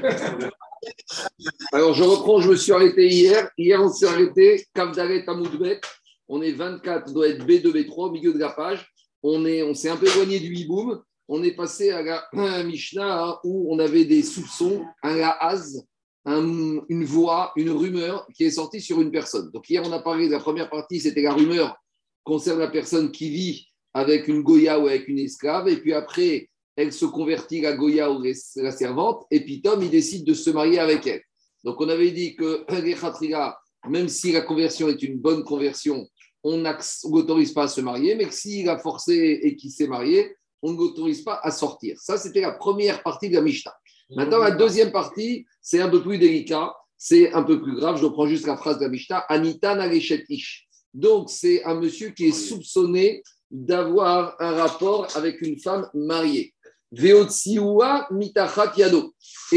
Alors, je reprends, je me suis arrêté hier. Hier, on s'est arrêté, Kavdaret Amoudbet. On est 24, doit être B2, B3, au milieu de la page. On s'est un peu éloigné du hiboum. On est passé à la Mishnah où on avait des soupçons, un lahaz, un, une voix, une rumeur qui est sortie sur une personne. Donc, hier, on a parlé de la première partie, c'était la rumeur concernant la personne qui vit avec une Goya ou avec une esclave. Et puis après, elle se convertit, la Goya ou la servante, et puis Tom, il décide de se marier avec elle. Donc on avait dit que même si la conversion est une bonne conversion, on n'autorise pas à se marier, mais que s'il a forcé et qu'il s'est marié, on ne l'autorise pas à sortir. Ça, c'était la première partie de la Mishnah. Maintenant, la deuxième partie, c'est un peu plus délicat, c'est un peu plus grave. Je reprends juste la phrase de la Mishnah. Anita Ish. Donc, c'est un monsieur qui est soupçonné d'avoir un rapport avec une femme mariée. Et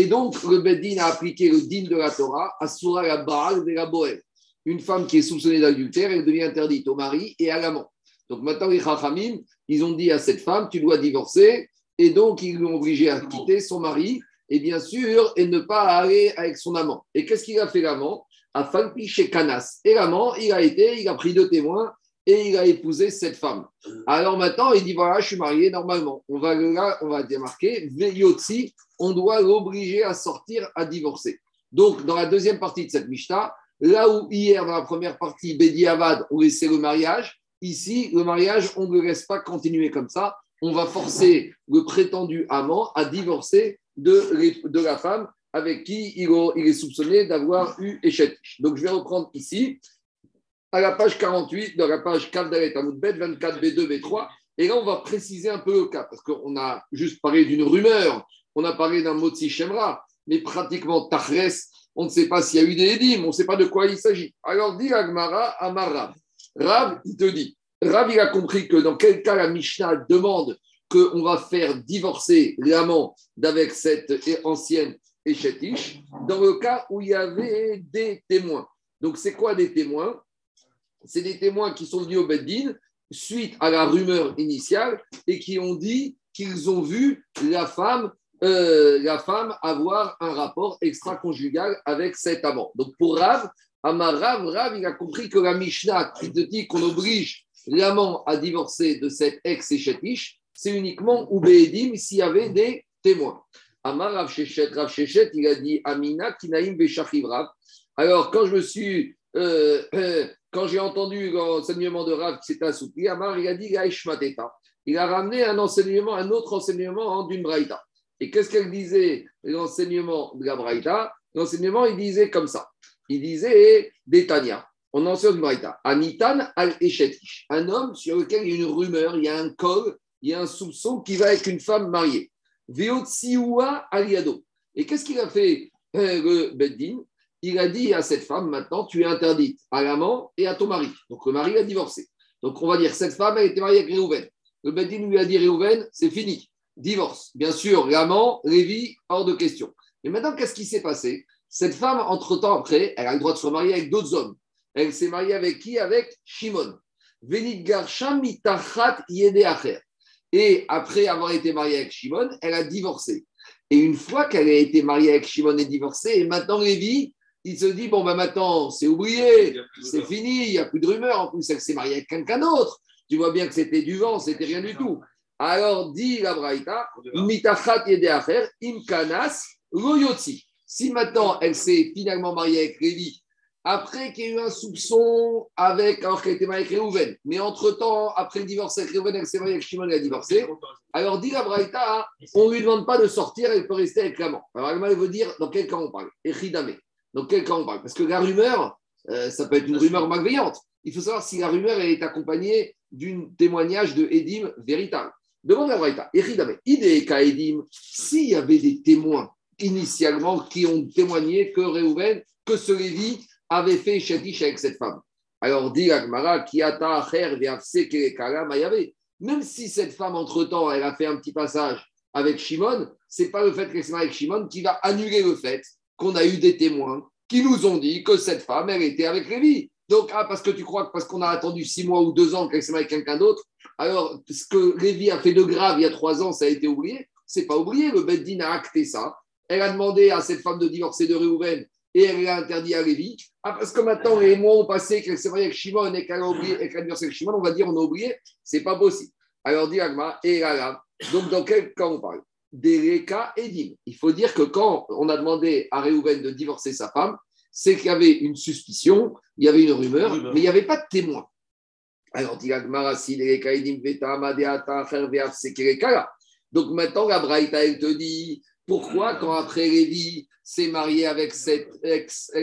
donc, le Beddin a appliqué le din de la Torah, Asura la Baal de la Boel. Une femme qui est soupçonnée d'adultère, elle devient interdite au mari et à l'amant. Donc maintenant, les Chachamim, ils ont dit à cette femme, tu dois divorcer. Et donc, ils l'ont obligé à quitter son mari et bien sûr, et ne pas aller avec son amant. Et qu'est-ce qu'il a fait l'amant? Falpi chez Canas. Et l'amant, il a été, il a pris deux témoins et il a épousé cette femme. Alors maintenant, il dit voilà, je suis marié normalement. On va on va démarquer Veyotsi, on doit l'obliger à sortir, à divorcer. Donc, dans la deuxième partie de cette Mishnah, là où hier, dans la première partie, Bedi Avad, on laissait le mariage, ici, le mariage, on ne le laisse pas continuer comme ça. On va forcer le prétendu amant à divorcer de, de la femme avec qui il, est soupçonné d'avoir eu échec. Donc, je vais reprendre ici à la page 48, dans la page 4 d'Alet 24, B2, B3. Et là, on va préciser un peu le cas, parce qu'on a juste parlé d'une rumeur, on a parlé d'un Motsi Shemra, mais pratiquement Tachres, on ne sait pas s'il y a eu des édimes, on ne sait pas de quoi il s'agit. Alors, dit Agmara à Rav. Rav, il te dit, Rav, il a compris que dans quel cas la Mishnah demande qu'on va faire divorcer l'amant d'avec cette ancienne échetiche, dans le cas où il y avait des témoins. Donc, c'est quoi des témoins? C'est des témoins qui sont venus au Beddin suite à la rumeur initiale et qui ont dit qu'ils ont vu la femme, euh, la femme avoir un rapport extra-conjugal avec cet amant. Donc pour Rav, Amar Rav, Rav, il a compris que la Mishnah qui te dit qu'on oblige l'amant à divorcer de cette ex-échetiche, c'est uniquement ou Bedim s'il y avait des témoins. Amar Rav Shechet, Rav Shechet, il a dit Amina Kinaim Beshachiv Rav. Alors quand je me suis euh, euh, quand j'ai entendu l'enseignement de Rav qui s'est assoupli, Amar, il a dit Il a ramené un enseignement, un autre enseignement d'une braïta. Et qu'est-ce qu'elle disait, l'enseignement de la braïta? L'enseignement, il disait comme ça. Il disait Détania. On enseigne une braïta. Anitan al eshetish Un homme sur lequel il y a une rumeur, il y a un col, il y a un soupçon qui va avec une femme mariée. Veotsiua aliado. Et qu'est-ce qu'il a fait euh, le Beddin? Il a dit à cette femme, maintenant, tu es interdite à l'amant et à ton mari. Donc le mari a divorcé. Donc on va dire, cette femme, elle était mariée avec Réhouven. Le Bedin lui a dit, Réhouven, c'est fini, divorce. Bien sûr, l'amant, Lévi, hors de question. Mais maintenant, qu'est-ce qui s'est passé? Cette femme, entre-temps, après, elle a le droit de se marier avec d'autres hommes. Elle s'est mariée avec qui? Avec Shimon. Et après avoir été mariée avec Shimon, elle a divorcé. Et une fois qu'elle a été mariée avec Shimon et divorcée, et maintenant Lévi, il se dit bon, ben maintenant, c'est oublié, c'est fini, il n'y a plus de rumeurs. En plus, elle s'est mariée avec quelqu'un d'autre. Tu vois bien que c'était du vent, c'était rien du tout. Alors, dit la Braïta, mitachat yedeacher, imkanas, loyotzi. Si maintenant, elle s'est finalement mariée avec Lévi, après qu'il y ait eu un soupçon avec, alors qu'elle était mariée avec Réhouven, mais entre-temps, après le divorce avec Réhouven, elle s'est mariée avec Shimon, elle a divorcé. Alors, dit la Braïta, on ne lui demande pas de sortir, elle peut rester avec l'amant. Alors, elle veut dire dans quel cas on parle? Echidame. Donc, quel cas on parle? Parce que la rumeur, euh, ça peut être une rumeur malveillante. Il faut savoir si la rumeur est accompagnée d'un témoignage de Edim véritable. Demande à Braïta, Eridame, Ide Edim, s'il y avait des témoins initialement qui ont témoigné que Réhouven, que ce Lévi avait fait Shetish avec cette femme. Alors dit Agmara, Kiata Même si cette femme, entre-temps, elle a fait un petit passage avec Shimon, c'est pas le fait qu'elle s'est mariée avec Shimon qui va annuler le fait qu'on a eu des témoins qui nous ont dit que cette femme, elle était avec Lévi. Donc, ah, parce que tu crois que parce qu'on a attendu six mois ou deux ans qu'elle s'est mariée avec quelqu'un d'autre, alors ce que Lévi a fait de grave il y a trois ans, ça a été oublié C'est pas oublié. Le Beddin a acté ça. elle a demandé à cette femme de divorcer de Réhouven et elle l'a interdit à Lévi. Ah, parce que maintenant, les mois ont passé, qu'elle s'est mariée avec Shimon et qu'elle a oublié, et qu'elle a avec Shimon, on va dire on a oublié, c'est pas possible. Alors, dit Agma, et là, donc dans quel cas on parle? Cas et Il faut dire que quand on a demandé à Réhouven de divorcer sa femme, c'est qu'il y avait une suspicion, il y avait une rumeur, mais il n'y avait pas de témoin. Alors, donc maintenant, la Braïta, elle te dit, pourquoi quand après Lévi s'est marié avec cette,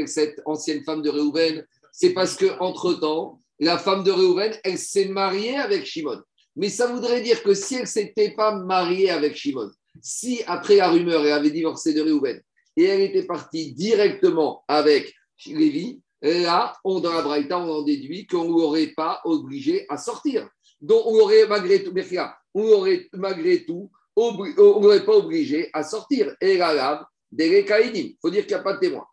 cette ancienne femme de Réhouven C'est parce qu'entre-temps, la femme de Réhouven, elle s'est mariée avec Shimon. Mais ça voudrait dire que si elle ne s'était pas mariée avec Shimon, si après la rumeur, elle avait divorcé de Réhouven et elle était partie directement avec Lévi, là, on, dans la Braïta, on en déduit qu'on ne l'aurait pas obligé à sortir. Donc, on aurait malgré tout, on aurait malgré tout on n'aurait pas obligé à sortir. Et la il faut dire qu'il n'y a pas de témoin.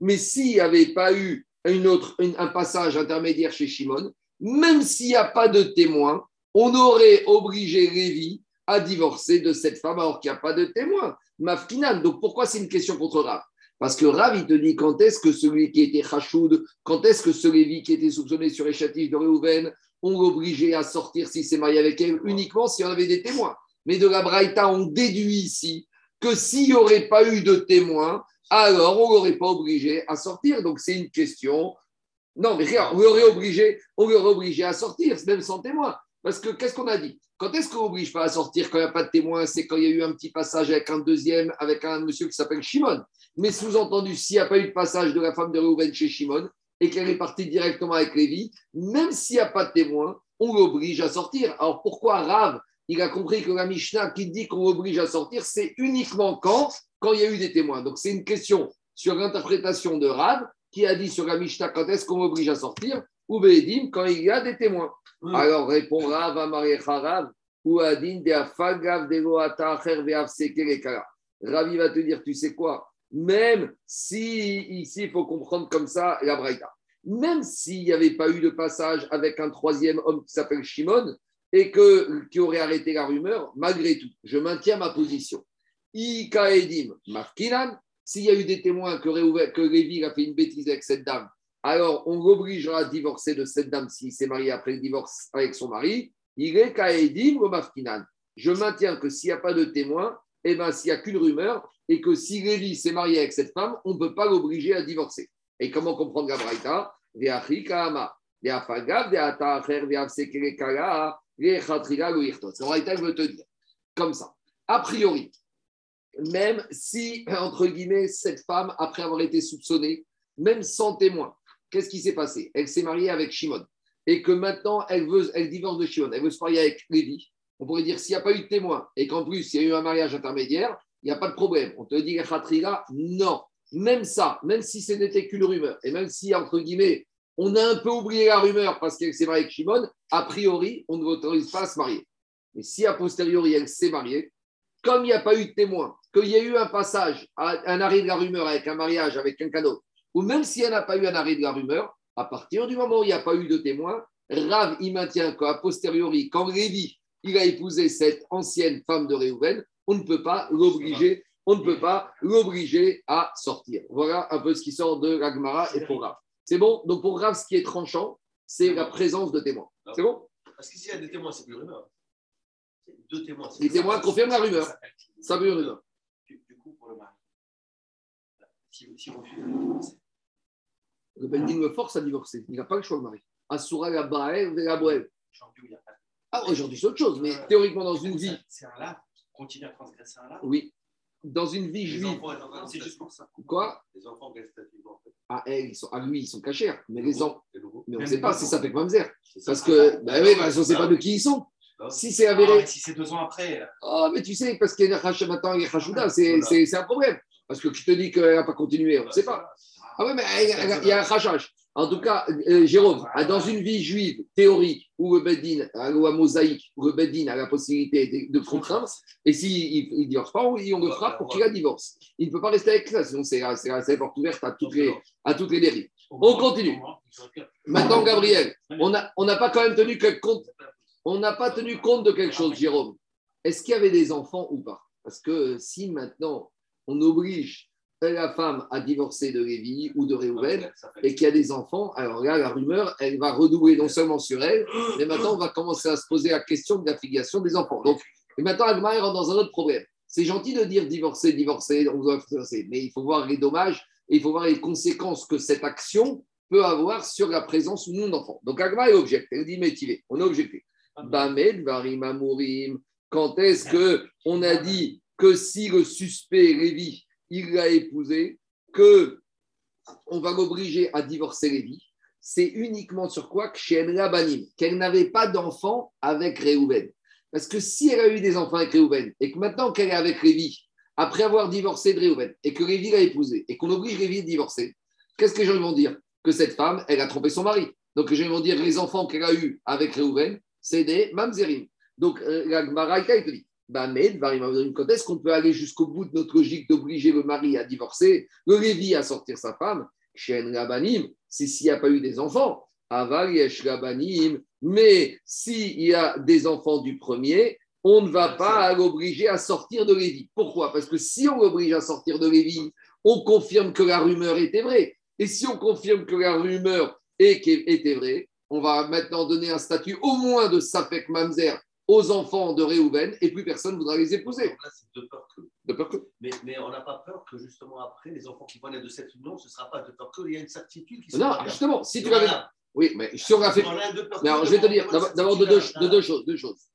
Mais s'il n'y avait pas eu autre, un passage intermédiaire chez Shimon, même s'il n'y a pas de témoin, on aurait obligé Lévi à divorcer de cette femme alors qu'il n'y a pas de témoin. Mafkinan. Donc pourquoi c'est une question contre Rav? Parce que Rav, il te dit quand est-ce que celui qui était Chachoud, quand est-ce que ce Lévi qui était soupçonné sur les châtifs de Réhouven, on l'obligeait à sortir s'il s'est marié avec elle uniquement s'il y en avait des témoins? Mais de la Braïta, on déduit ici que s'il n'y aurait pas eu de témoins, alors on ne l'aurait pas obligé à sortir. Donc c'est une question. Non, mais regarde, on l'aurait obligé, on l'aurait obligé à sortir, même sans témoin. Parce que qu'est-ce qu'on a dit? Quand est-ce qu'on n'oblige pas à sortir quand il n'y a pas de témoin C'est quand il y a eu un petit passage avec un deuxième, avec un monsieur qui s'appelle Shimon. Mais sous-entendu, s'il n'y a pas eu de passage de la femme de Reuven chez Shimon, et qu'elle est partie directement avec Lévi, même s'il n'y a pas de témoin, on l'oblige à sortir. Alors pourquoi Rav, il a compris que la Mishnah qui dit qu'on l'oblige à sortir, c'est uniquement quand, quand il y a eu des témoins? Donc c'est une question sur l'interprétation de Rav qui a dit sur la Mishnah quand est-ce qu'on l'oblige à sortir, ou Bédim quand il y a des témoins. Alors répond Rav à Rav, ou Adin de Afagav de Ravi va te dire, tu sais quoi? Même si, ici, il faut comprendre comme ça la Braïta, même s'il n'y avait pas eu de passage avec un troisième homme qui s'appelle Shimon et que, qui aurait arrêté la rumeur, malgré tout, je maintiens ma position. Ikaedim Mafkinan, s'il y a eu des témoins que, que Lévi a fait une bêtise avec cette dame, alors on l'obligera à divorcer de cette dame s'il s'est marié après le divorce avec son mari. Il est Kaedim ou Mafkinan. Je maintiens que s'il n'y a pas de témoins, et eh ben, s'il n'y a qu'une rumeur, et que si Lévi s'est marié avec cette femme, on ne peut pas l'obliger à divorcer. Et comment comprendre la Braïta Braïta veut te dire comme ça. A priori, même si, entre guillemets, cette femme, après avoir été soupçonnée, même sans témoin, qu'est-ce qui s'est passé? Elle s'est mariée avec Shimon. Et que maintenant, elle, veut, elle divorce de Shimon. Elle veut se marier avec Lévi. On pourrait dire, s'il n'y a pas eu de témoin et qu'en plus, il y a eu un mariage intermédiaire, il n'y a pas de problème. On te dit la non. Même ça, même si ce n'était qu'une rumeur, et même si, entre guillemets, on a un peu oublié la rumeur parce qu'elle s'est mariée avec Shimon, a priori, on ne l'autorise pas à se marier. Mais si a posteriori, elle s'est mariée, comme il n'y a pas eu de témoin, qu'il y a eu un passage, un arrêt de la rumeur avec un mariage avec un cadeau, ou même si elle n'a pas eu un arrêt de la rumeur, à partir du moment où il n'y a pas eu de témoin, Rav, il maintient qu'à posteriori, quand Lévi, il a épousé cette ancienne femme de Réhouven, on ne peut pas l'obliger, on ne peut pas l'obliger à sortir. Voilà un peu ce qui sort de l'Agmara et pour Rav. C'est bon? Donc pour Rav, ce qui est tranchant, c'est la présence de témoins. C'est bon? Parce que s'il y a des témoins, c'est plus rumeur. Deux témoins. Les témoins confirment la rumeur. Ça veut rumeur. Du, coup, pour le mari, si, si vous le Bendin le force à divorcer. Il n'a pas le choix, le mari. Asura la Baël, la Boël. Ah, aujourd'hui, c'est autre chose, mais théoriquement, dans une vie. C'est un là continue à transgresser un là Oui. Dans une vie juive. C'est juste pour ça. Quoi? Les enfants restent en fait. Ah, ils sont, ah, lui, ils sont cachés. Mais les enfants. Mais on ne sait pas si ça fait que Mamzer. Parce que, bah oui, on ne sait pas de qui ils sont. Si c'est avéré. si c'est deux ans après. Oh, mais tu sais, parce qu'il y a maintenant, il y a Hachouda, c'est un problème. Parce que tu te dis qu'elle n'a pas continué, on ne sait pas. Ah oui, mais il y a un rachage. En tout cas, euh, Jérôme, dans une vie juive théorique où le Bedin, ou à mosaïque, où le Bedin a la possibilité de, contraindre, et s'il ne divorce pas, on, le frappe pour qu'il la divorce. Il ne peut pas rester avec ça, sinon c'est la porte ouverte à toutes les, à toutes les dérives. On continue. Maintenant, Gabriel, on n'a on pas quand même tenu compte, on n'a pas tenu compte de quelque chose, Jérôme. est-ce qu'il y avait des enfants ou pas? Parce que si maintenant on oblige la femme à divorcer de Lévi ou de Réhouven et qu'il y a des enfants, alors là, la rumeur, elle va redoubler non seulement sur elle, mais maintenant on va commencer à se poser la question de la filiation des enfants. Donc, et maintenant, Agma rentre dans un autre problème. C'est gentil de dire divorcer, divorcer, on doit divorcer, mais il faut voir les dommages et il faut voir les conséquences que cette action peut avoir sur la présence ou non d'enfants. Donc Agma est objecté, elle dit métivé, on est objecté. Bamed, Varim, Amourim, quand est-ce qu'on a dit que si le suspect, Lévi, il l'a épousé, que on va l'obliger à divorcer Lévi, c'est uniquement sur quoi qu'elle n'avait pas d'enfant avec Réhouven. Parce que si elle a eu des enfants avec Réhouven et que maintenant qu'elle est avec Lévi, après avoir divorcé de Réhouven et que Lévi l'a épousé et qu'on oblige Lévi à divorcer, qu'est-ce que les gens vont dire? Que cette femme, elle a trompé son mari. Donc les gens vont dire les enfants qu'elle a eus avec Réhouven, c'est des mamzerim. Donc euh, la Gemara, te dit quand est-ce qu'on peut aller jusqu'au bout de notre logique d'obliger le mari à divorcer, le Lévi à sortir sa femme Shen Rabanim, c'est s'il n'y a pas eu des enfants? Aval Yesh Rabanim, mais s'il y a des enfants du premier, on ne va pas l'obliger à sortir de Lévi. Pourquoi? Parce que si on l'oblige à sortir de Lévi, on confirme que la rumeur était vraie. Et si on confirme que la rumeur était vraie, on va maintenant donner un statut au moins de Safek Mamzer aux enfants de Réhouven et plus personne ne voudra les épouser. là, de peur que. De peur que. Mais, mais on n'a pas peur que justement après, les enfants qui vont naître de cette union, ce ne sera pas de peur que. Il y a une certitude qui Non, justement, si tu l'avais. Oui, mais si on a fait. Mais alors, je vais te dire, d'abord de, de, deux choses. Deux choses.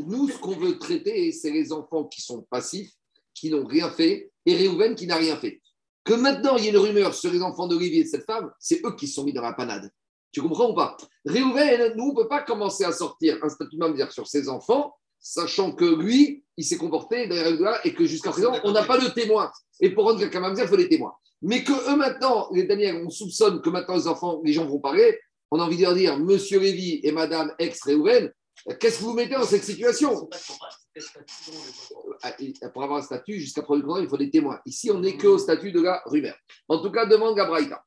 Nous, ce qu'on veut traiter, c'est les enfants qui sont passifs, qui n'ont rien fait, et Réhouven qui n'a rien fait. Que maintenant, il y ait une rumeur sur les enfants d'Olivier et de cette femme, c'est eux qui se sont mis dans la panade. Tu comprends ou pas? Réhouven, nous, on ne peut pas commencer à sortir un statut dire sur ses enfants, sachant que lui, il s'est comporté derrière et que jusqu'à présent, on n'a pas de témoin. Et pour rendre quelqu'un Mamzer, il faut des témoins. Mais que eux maintenant, les Daniel, on soupçonne que maintenant les enfants, les gens vont parler, on a envie de leur dire, Monsieur Lévy et Madame ex-Réhouven, qu'est-ce que vous mettez dans cette situation ah, Pour avoir un statut, jusqu'à preuve du il faut des témoins. Ici, on n'est que au statut de la rumeur. En tout cas, demande Gabraïta.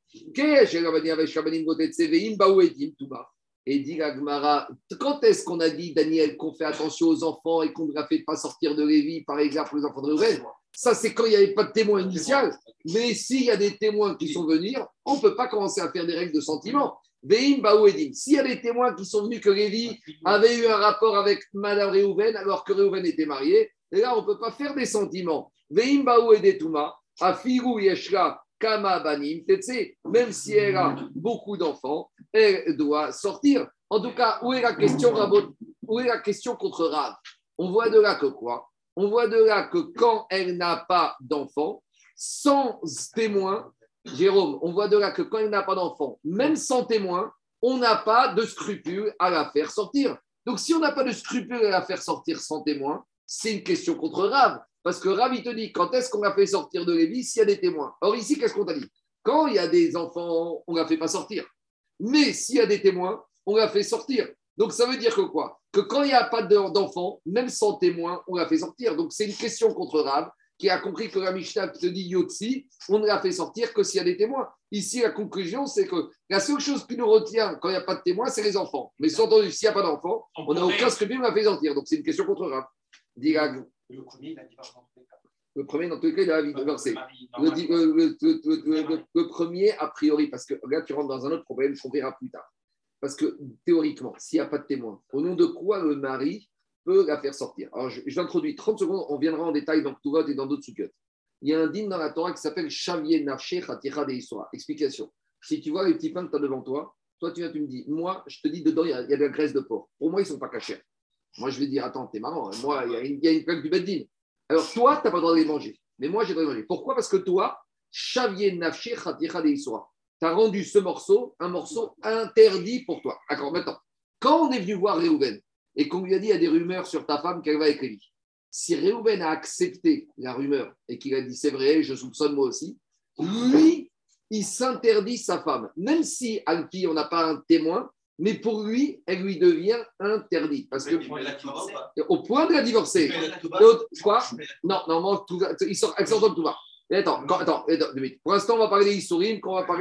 Et dit Gagmara, quand est-ce qu'on a dit, Daniel, qu'on fait attention aux enfants et qu'on ne fait pas sortir de Lévi, par exemple, les enfants de Réhouven Ça, c'est quand il n'y avait pas de témoin initial. Mais s'il y a des témoins qui sont venus, on ne peut pas commencer à faire des règles de sentiment. S'il y a des témoins qui sont venus que Lévi avait eu un rapport avec Madame Réhouven alors que Réhouven était marié, et là, on ne peut pas faire des sentiments. Veim Yeshra Kama Banim même si elle a beaucoup d'enfants, elle doit sortir. En tout cas, où est la question, où est la question contre Rav? On voit de là que quoi? On voit de là que quand elle n'a pas d'enfants, sans témoin, Jérôme, on voit de là que quand il n'a pas d'enfant, même sans témoin, on n'a pas de scrupule à la faire sortir. Donc, si on n'a pas de scrupule à la faire sortir sans témoin, c'est une question contre Rav. Parce que Rav, il te dit, quand est-ce qu'on l'a fait sortir de Lévi s'il y a des témoins? Or, ici, qu'est-ce qu'on t'a dit? Quand il y a des enfants, on ne la fait pas sortir. Mais s'il y a des témoins, on la fait sortir. Donc, ça veut dire que quoi? Que quand il n'y a pas d'enfants, même sans témoin, on la fait sortir. Donc, c'est une question contre Rav qui a compris que la Mishnah te dit Yotsi, on ne la fait sortir que s'il y a des témoins. Ici, la conclusion, c'est que la seule chose qui nous retient quand il n'y a pas de témoins, c'est les enfants. Mais s'il n'y a pas d'enfants, on n'a aucun scrupule on la fait sortir. Donc c'est une question contre Rav. Le premier, il a divorcé dans tous les cas. Le premier, dans tous les cas, il a divorcé. Le, le, premier, a priori, parce que là, tu rentres dans un autre problème qu'on verra plus tard. Parce que théoriquement, s'il n'y a pas de témoins, au nom de quoi le mari peut la faire sortir. Alors, je, l'introduis 30 secondes, on viendra en détail dans Ktuvot et dans d'autres sukkot. Il y a un dîme dans la Torah qui s'appelle Shavier Nafshe Khatira de Explication. Si tu vois les petits pains que tu as devant toi, toi, tu viens, tu me dis, moi, je te dis, dedans, il y a, de la graisse de porc. Pour moi, ils ne sont pas cachés. Moi, je vais dire, attends, t'es marrant. Hein. Moi, il y a une, plaque du beddin. Alors, toi, tu n'as pas le droit de les manger. Mais moi, j'ai le droit de les manger. Pourquoi? Parce que toi, Shavier Nafshe Khatira de Tu as rendu ce morceau un morceau interdit pour toi. D'accord, maintenant, quand on est venu voir Réhouven, et qu'on lui a dit il y a des rumeurs sur ta femme qu'elle va avec Lévi. Si Réhouven a accepté la rumeur et qu'il a dit c'est vrai, je soupçonne moi aussi, lui, il s'interdit sa femme. Même si Alpi, on n'a pas un témoin, mais pour lui, elle lui devient interdite. Parce que, au point de la divorcer. Quoi Non, non, il sort, elle sort de tout va. Attends, attends, attends, pour l'instant, on va parler des historimes,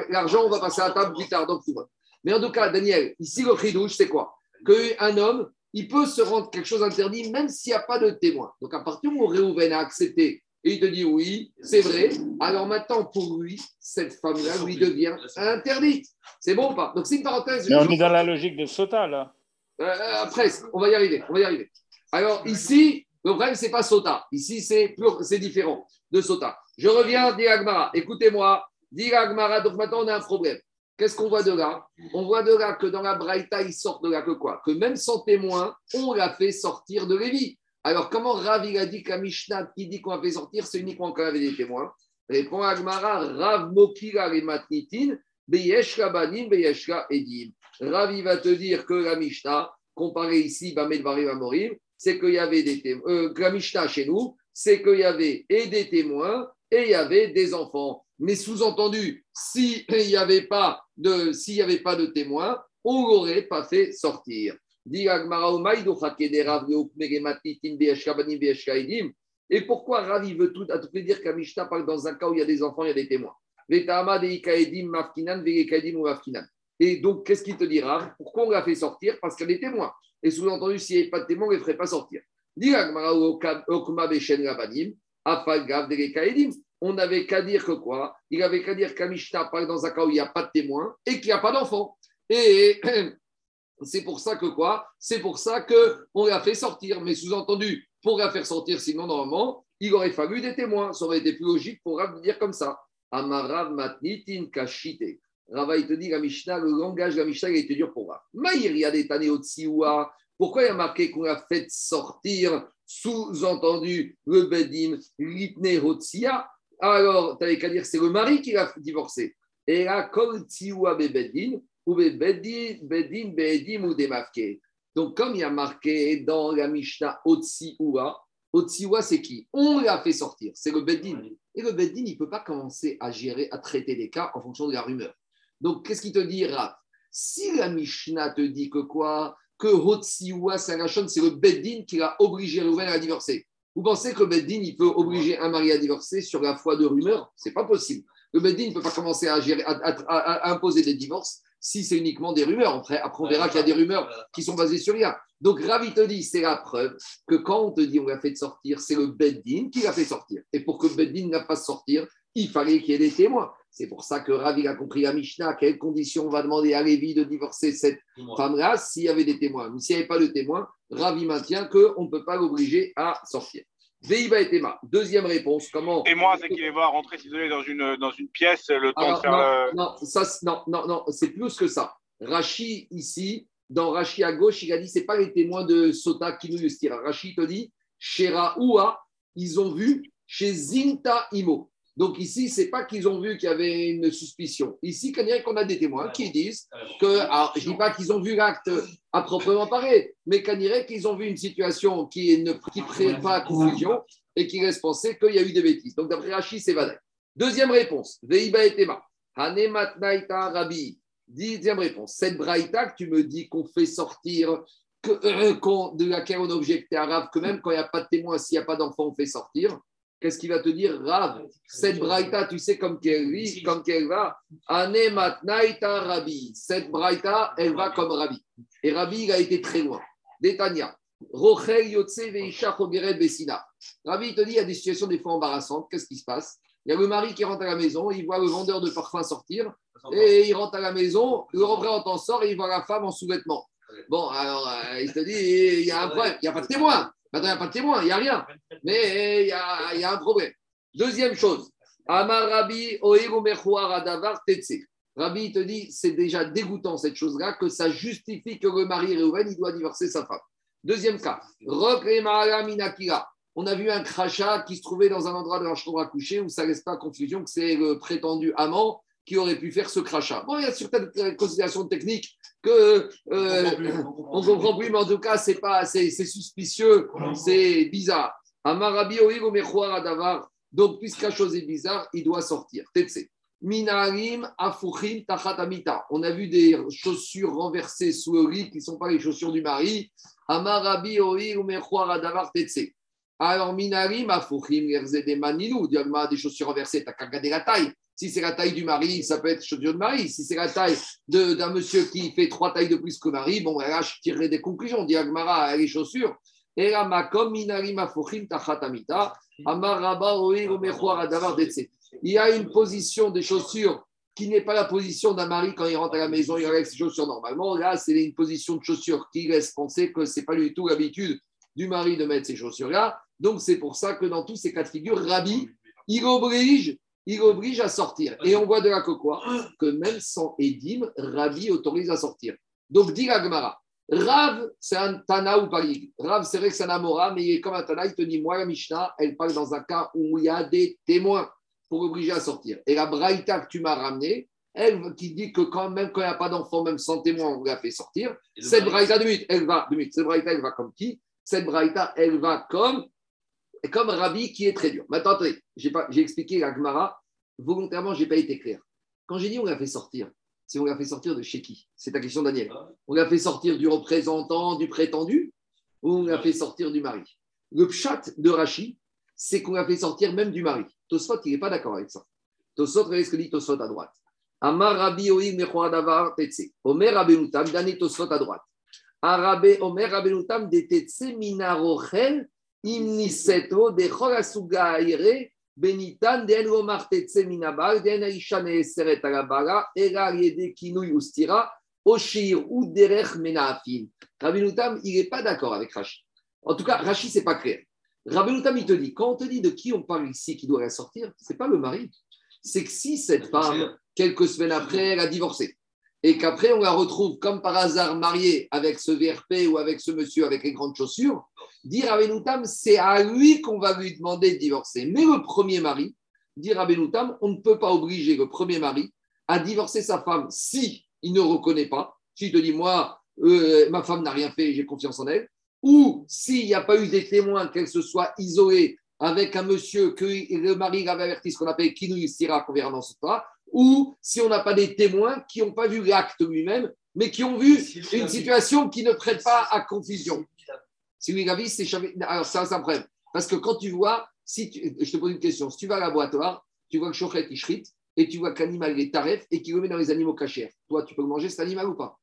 l'argent, on va passer à la table plus tard, donc tout va. Mais en tout cas, Daniel, ici, le chidouche, c'est quoi? Qu'un homme il peut se rendre quelque chose interdit même s'il n'y a pas de témoin. Donc à partir du moment où Réhouven a accepté et il te dit oui, c'est vrai, alors maintenant pour lui, cette femme-là lui devient interdite. C'est bon ou pas? Donc c'est une parenthèse. Mais on est dans la logique de Sota là. Euh, euh, presque, on va y arriver, on va y arriver. Alors ici, le problème, ce n'est pas Sota. Ici, c'est différent de Sota. Je reviens, dit Agmara. Écoutez-moi, dit Agmara. Donc maintenant, on a un problème. Qu'est-ce qu'on voit de là? On voit de là que dans la Braïta, il sort de là que quoi? Que même sans témoin, on l'a fait sortir de Lévi. Alors, comment Rav, il a dit qu'à Mishnah, qui dit qu'on l'a fait sortir, c'est uniquement quand il avait des témoins? Répond Agmara, Rav Mokira les matnitin, Beyeshka banim, Beyeshka edim. Rav, va te dire que la Mishnah, comparé ici, Bamed Barim Amorim, c'est qu'il y avait des témoins. Euh, la Mishnah chez nous, c'est qu'il y avait et des témoins et il y avait des enfants. Mais sous-entendu, s'il n'y avait, pas de, s'il avait pas de témoins, on ne l'aurait pas fait sortir. Et pourquoi Ravi veut tout, à tout dire qu'Amishta parle dans un cas où il y a des enfants, il y a des témoins? Et donc, qu'est-ce qu'il te dira? Pourquoi on l'a fait sortir? Parce qu'il y a des témoins. Et sous-entendu, s'il n'y avait pas de témoins, on ne les ferait pas sortir. On n'avait qu'à dire que quoi? Il avait qu'à dire qu'Amishta parle dans un cas où il n'y a pas de témoins et qu'il n'y a pas d'enfants. Et c'est pour ça que quoi? C'est pour ça qu'on l'a fait sortir. Mais sous-entendu, pour la faire sortir, sinon, normalement, il aurait fallu des témoins. Ça aurait été plus logique pour Rav dire comme ça. Amarav matnitin kashite. Rava, il te dit, la Mishnah, le langage de la Mishnah, il a été dur pour Rav. Maïr, il y a des Pourquoi il y a marqué qu'on l'a fait sortir? Sous-entendu le bedim litne hotsia Alors, tu n'avais qu'à dire c'est le mari qui l'a divorcé. Et là, kol tsiwa bebedin, ou bebedin, bedim, bedim ou demafke. Donc, comme il y a marqué dans la Mishnah Otsiwa, Otsiwa, c'est qui? On l'a fait sortir, c'est le Beddin. Et le Beddin, il ne peut pas commencer à gérer, à traiter les cas en fonction de la rumeur. Donc, qu'est-ce qu'il te dit, Si la Mishnah te dit que quoi? Que Hotsiwa Sarachon, c'est le Beddin qui a obligé Rouven à divorcer. Vous pensez que le Beddin, il peut obliger un mari à divorcer sur la foi de rumeur? C'est pas possible. Le Beddin ne peut pas commencer à, à, imposer des divorces si c'est uniquement des rumeurs. Après, après on verra qu'il y a des rumeurs qui sont basées sur rien. Donc, Ravi te dit, c'est la preuve que quand on te dit on l'a fait sortir, c'est le Beddin qui l'a fait sortir. Et pour que Beddin n'a pas sortir, il fallait qu'il y ait des témoins. C'est pour ça que Ravi a compris à Mishnah à quelles conditions on va demander à Lévi de divorcer cette femme-là s'il y avait des témoins. Mais s'il n'y avait pas de témoins, Ravi maintient qu'on ne peut pas l'obliger à sortir. Veiba et Tema. Deuxième réponse. Comment Témoin, c'est qu'il va rentrer s'isoler dans une, dans une pièce le temps de faire non, Non, ça, non, non, non c'est plus que ça. Rachi, ici, dans Rachi à gauche, il a dit c'est pas les témoins de Sota qui nous le Rachi te dit chez Raoua, ils ont vu chez Zinta Imo. Donc ici, c'est pas qu'ils ont vu qu'il y avait une suspicion. Ici, qu'on a des témoins qui disent que, alors, je dis pas qu'ils ont vu l'acte à proprement parler, mais qu'on dirait qu'ils ont vu une situation qui ne qui pas à confusion et qui laisse penser qu'il y a eu des bêtises. Donc d'après Rachid, c'est valable. Deuxième réponse, Veiba et Tema. Rabi. Dixième réponse. Cette braïta que tu me dis qu'on fait sortir, que, euh, de laquelle on objectait arabe, que même quand il n'y a pas de témoin, s'il n'y a pas d'enfant, on fait sortir. Qu'est-ce qu'il va te dire Rav, cette braïta, tu sais comme qu'elle vit, comme qu'elle va. Ane matnaita Rabbi. Cette braïta, elle va comme Rabbi. Et Rabbi, il a été très loin. Détania. Rochel Yotse Veisha Besina. Rabbi, te dit, il y a des situations des fois embarrassantes. Qu'est-ce qui se passe? Il y a le mari qui rentre à la maison, il voit le vendeur de parfum sortir, et il rentre à la maison, le représentant sort et il voit la femme en sous-vêtements. Bon, alors, euh, il te dit, il y a un problème, il n'y a pas de témoin. Maintenant, il n'y a pas de témoin, il n'y a rien. Mais il y a, y a, un problème. Deuxième chose, Amar Rabbi Rabbi te dit, c'est déjà dégoûtant cette chose-là, que ça justifie que le mari Réhouven, il doit divorcer sa femme. Deuxième cas, on a vu un crachat qui se trouvait dans un endroit de la chambre à coucher où ça ne laisse pas confusion que c'est le prétendu amant qui aurait pu faire ce crachat. Bon, il y a certaines considérations techniques que euh, on comprend plus, mais en tout cas, c'est pas, c'est suspicieux, c'est bizarre. Donc, puisque la chose est bizarre, il doit sortir. Minarim afuchim tachatamita. On a vu des chaussures renversées sous le lit qui ne sont pas les chaussures du mari. Amarabi davar tetse. Alors, Minarim, Diagma, des chaussures renversées, t'as qu'à regarder la taille. Si c'est la taille du mari, ça peut être chaussure de mari. Si c'est la taille d'un monsieur qui fait trois tailles de plus que mari, bon, là, je tirerai des conclusions. Diagmara, les chaussures. Il y a une position des chaussures qui n'est pas la position d'un mari quand il rentre à la maison, il enlève ses chaussures normalement. Là, c'est une position de chaussures qui laisse penser que ce n'est pas du tout l'habitude du mari de mettre ces chaussures-là. Donc, c'est pour ça que dans tous ces cas de figure, Rabbi, il oblige, il oblige à sortir. Et on voit de là que quoi? Que même sans Edim, Rabbi autorise à sortir. Donc, dit la Gemara, Rav, c'est un Tana ou Palig. Rav, c'est vrai que c'est un Amora, mais il est comme un Tana, il te dit, moi, la Mishnah, elle parle dans un cas où il y a des témoins pour obliger à sortir. Et la Braïta que tu m'as ramenée, elle qui dit que quand même quand il n'y a pas d'enfant, même sans témoin, on la fait sortir. Cette Braïta, de minutes, elle va, de minutes, cette Braïta, elle va comme qui? Cette Braïta, elle va comme, comme Rabbi qui est très dur. Maintenant, attendez, j'ai expliqué la Gemara, volontairement, je n'ai pas été clair. Quand j'ai dit on l'a fait sortir, c'est on l'a fait sortir de chez qui? C'est ta question, Daniel. On l'a fait sortir du représentant, du prétendu, ou on l'a fait sortir du mari? Le pchat de Rachi, c'est qu'on l'a fait sortir même du mari. Tosfot, il n'est pas d'accord avec ça. Tosfot, regardez ce que dit Tosfot à droite. Amar Rabbi Oïm Mechoadavar Tetse. Omer Rabenutam, Dani Tosfot à droite. Arabe Omer Rabenutam de Tetse Minarochel Imniseto de Chorasuga Aire Benitan de de Alabala Kinui Ustira Oshir ou Derech il n'est pas d'accord avec Rashi. En tout cas, Rashi, c'est pas clair. Rabbeinu il te dit, quand on te dit de qui on parle ici qui doit la sortir, c'est pas le mari. C'est que si cette femme, quelques semaines après, elle a divorcé, et qu'après on la retrouve comme par hasard mariée avec ce VRP ou avec ce monsieur avec les grandes chaussures, dit Rabbeinu c'est à lui qu'on va lui demander de divorcer. Mais le premier mari, dit Rabbeinu on ne peut pas obliger le premier mari à divorcer sa femme si il ne reconnaît pas. S'il te dit, moi, euh, ma femme n'a rien fait, j'ai confiance en elle ou s'il n'y a pas eu des témoins, qu'elle se soit isolée avec un monsieur que le mari l'avait averti, ce qu'on appelle Kinouï Sira, qu'on verra dans ce cas, ou si on n'a pas des témoins qui n'ont pas vu l'acte lui-même, mais qui ont vu une situation qui ne prête pas à confusion. Si lui l'a vu, c'est Alors, ça, c'est un problème. Parce que quand tu vois, si je te pose une question, si tu vas à l'abattoir, tu vois que Chochet, il shrite, et tu vois que l'animal est taref et qu'il le met dans les animaux cachers. Toi, tu peux manger cet animal ou pas?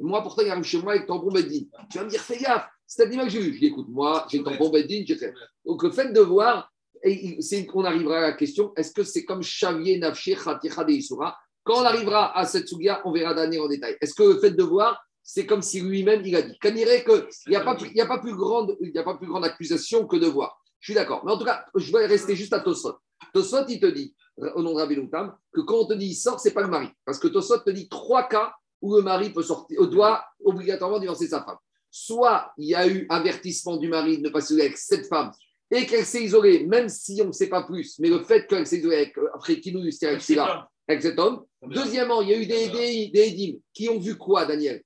Moi, pourtant, il arrive chez moi avec tampon Beddin. Tu vas me dire, fais gaffe, cet animal que j'ai vu. Je dis, écoute, moi, j'ai tampon Beddin, j'ai fait. Donc, le fait de voir, et qu'on arrivera à la question, est-ce que c'est comme Xavier Nafché Khaticha de Isura Quand on arrivera à cette souga, on verra d'année en détail. Est-ce que le fait de voir, c'est comme si lui-même, il a dit Qu'on dirait qu'il n'y a, pas plus- il y a, pas plus grande- il y a pas plus grande accusation que de voir. Je suis d'accord. Mais en tout cas, je vais rester juste à Tosot. Tosot, il te dit, au nom de Rabbi Loutam, que quand on te dit il sort, c'est pas le mari. Parce que Tosot te dit trois cas où le mari peut sortir, doit obligatoirement divorcer sa femme. Soit il y a eu avertissement du mari de ne pas se avec cette femme et qu'elle s'est isolée, même si on ne sait pas plus, mais le fait qu'elle s'est isolée avec, euh, après avec celui-là, avec cet homme. Deuxièmement, il y a eu des, des, qui ont vu quoi, Daniel?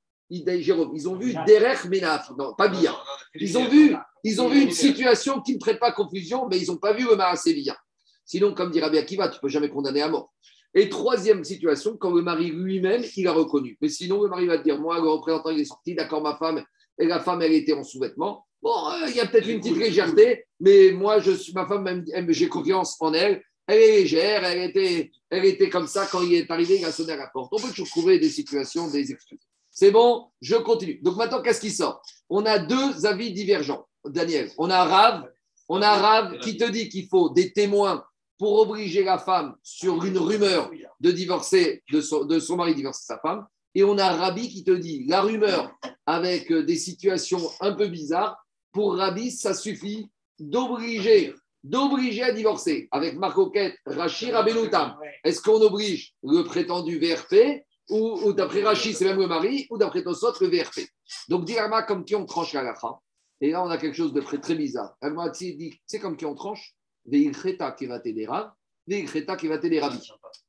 Jérôme, ils ont vu Derech Menaf, non, pas bien. Ils ont vu, ils ont vu une situation qui ne prête pas confusion, mais ils n'ont pas vu le Maasé bien. Sinon, comme dit Rabbi Akiva, tu ne peux jamais condamner à mort. Et troisième situation, quand le mari lui-même, il a reconnu. Mais sinon, le mari va te dire, moi, le représentant, il est sorti, d'accord, ma femme, et la femme, elle était en sous-vêtements. Bon, euh, il y a peut-être une petite légèreté, mais moi, je suis, ma femme, j'ai confiance en elle. Elle est légère, elle était, elle était comme ça quand il est arrivé, il a sonné à la porte. On peut toujours trouver des situations, des excuses. C'est bon, je continue. Donc maintenant, qu'est-ce qui sort? On a deux avis divergents, Daniel. On a Rav, on a Rav qui te dit qu'il faut des témoins pour obliger la femme sur une rumeur de divorcer, de son, de son mari divorcer sa femme. Et on a Rabbi qui te dit la rumeur avec euh, des situations un peu bizarres. Pour Rabbi, ça suffit d'obliger, d'obliger à divorcer. Avec Marcoquette, Rachir Abenoutam. Est-ce qu'on oblige le prétendu VRP ou, d'après Rachid, c'est même le mari, ou d'après Tosot, le VRP Donc, Dirama, comme qui on tranche la lacha. Et là, on a quelque chose de très, très bizarre. Alma dit, c'est comme qui on tranche? Veilcheta qui va t'aider Rav, Veilcheta qui va t'aider Rabbi.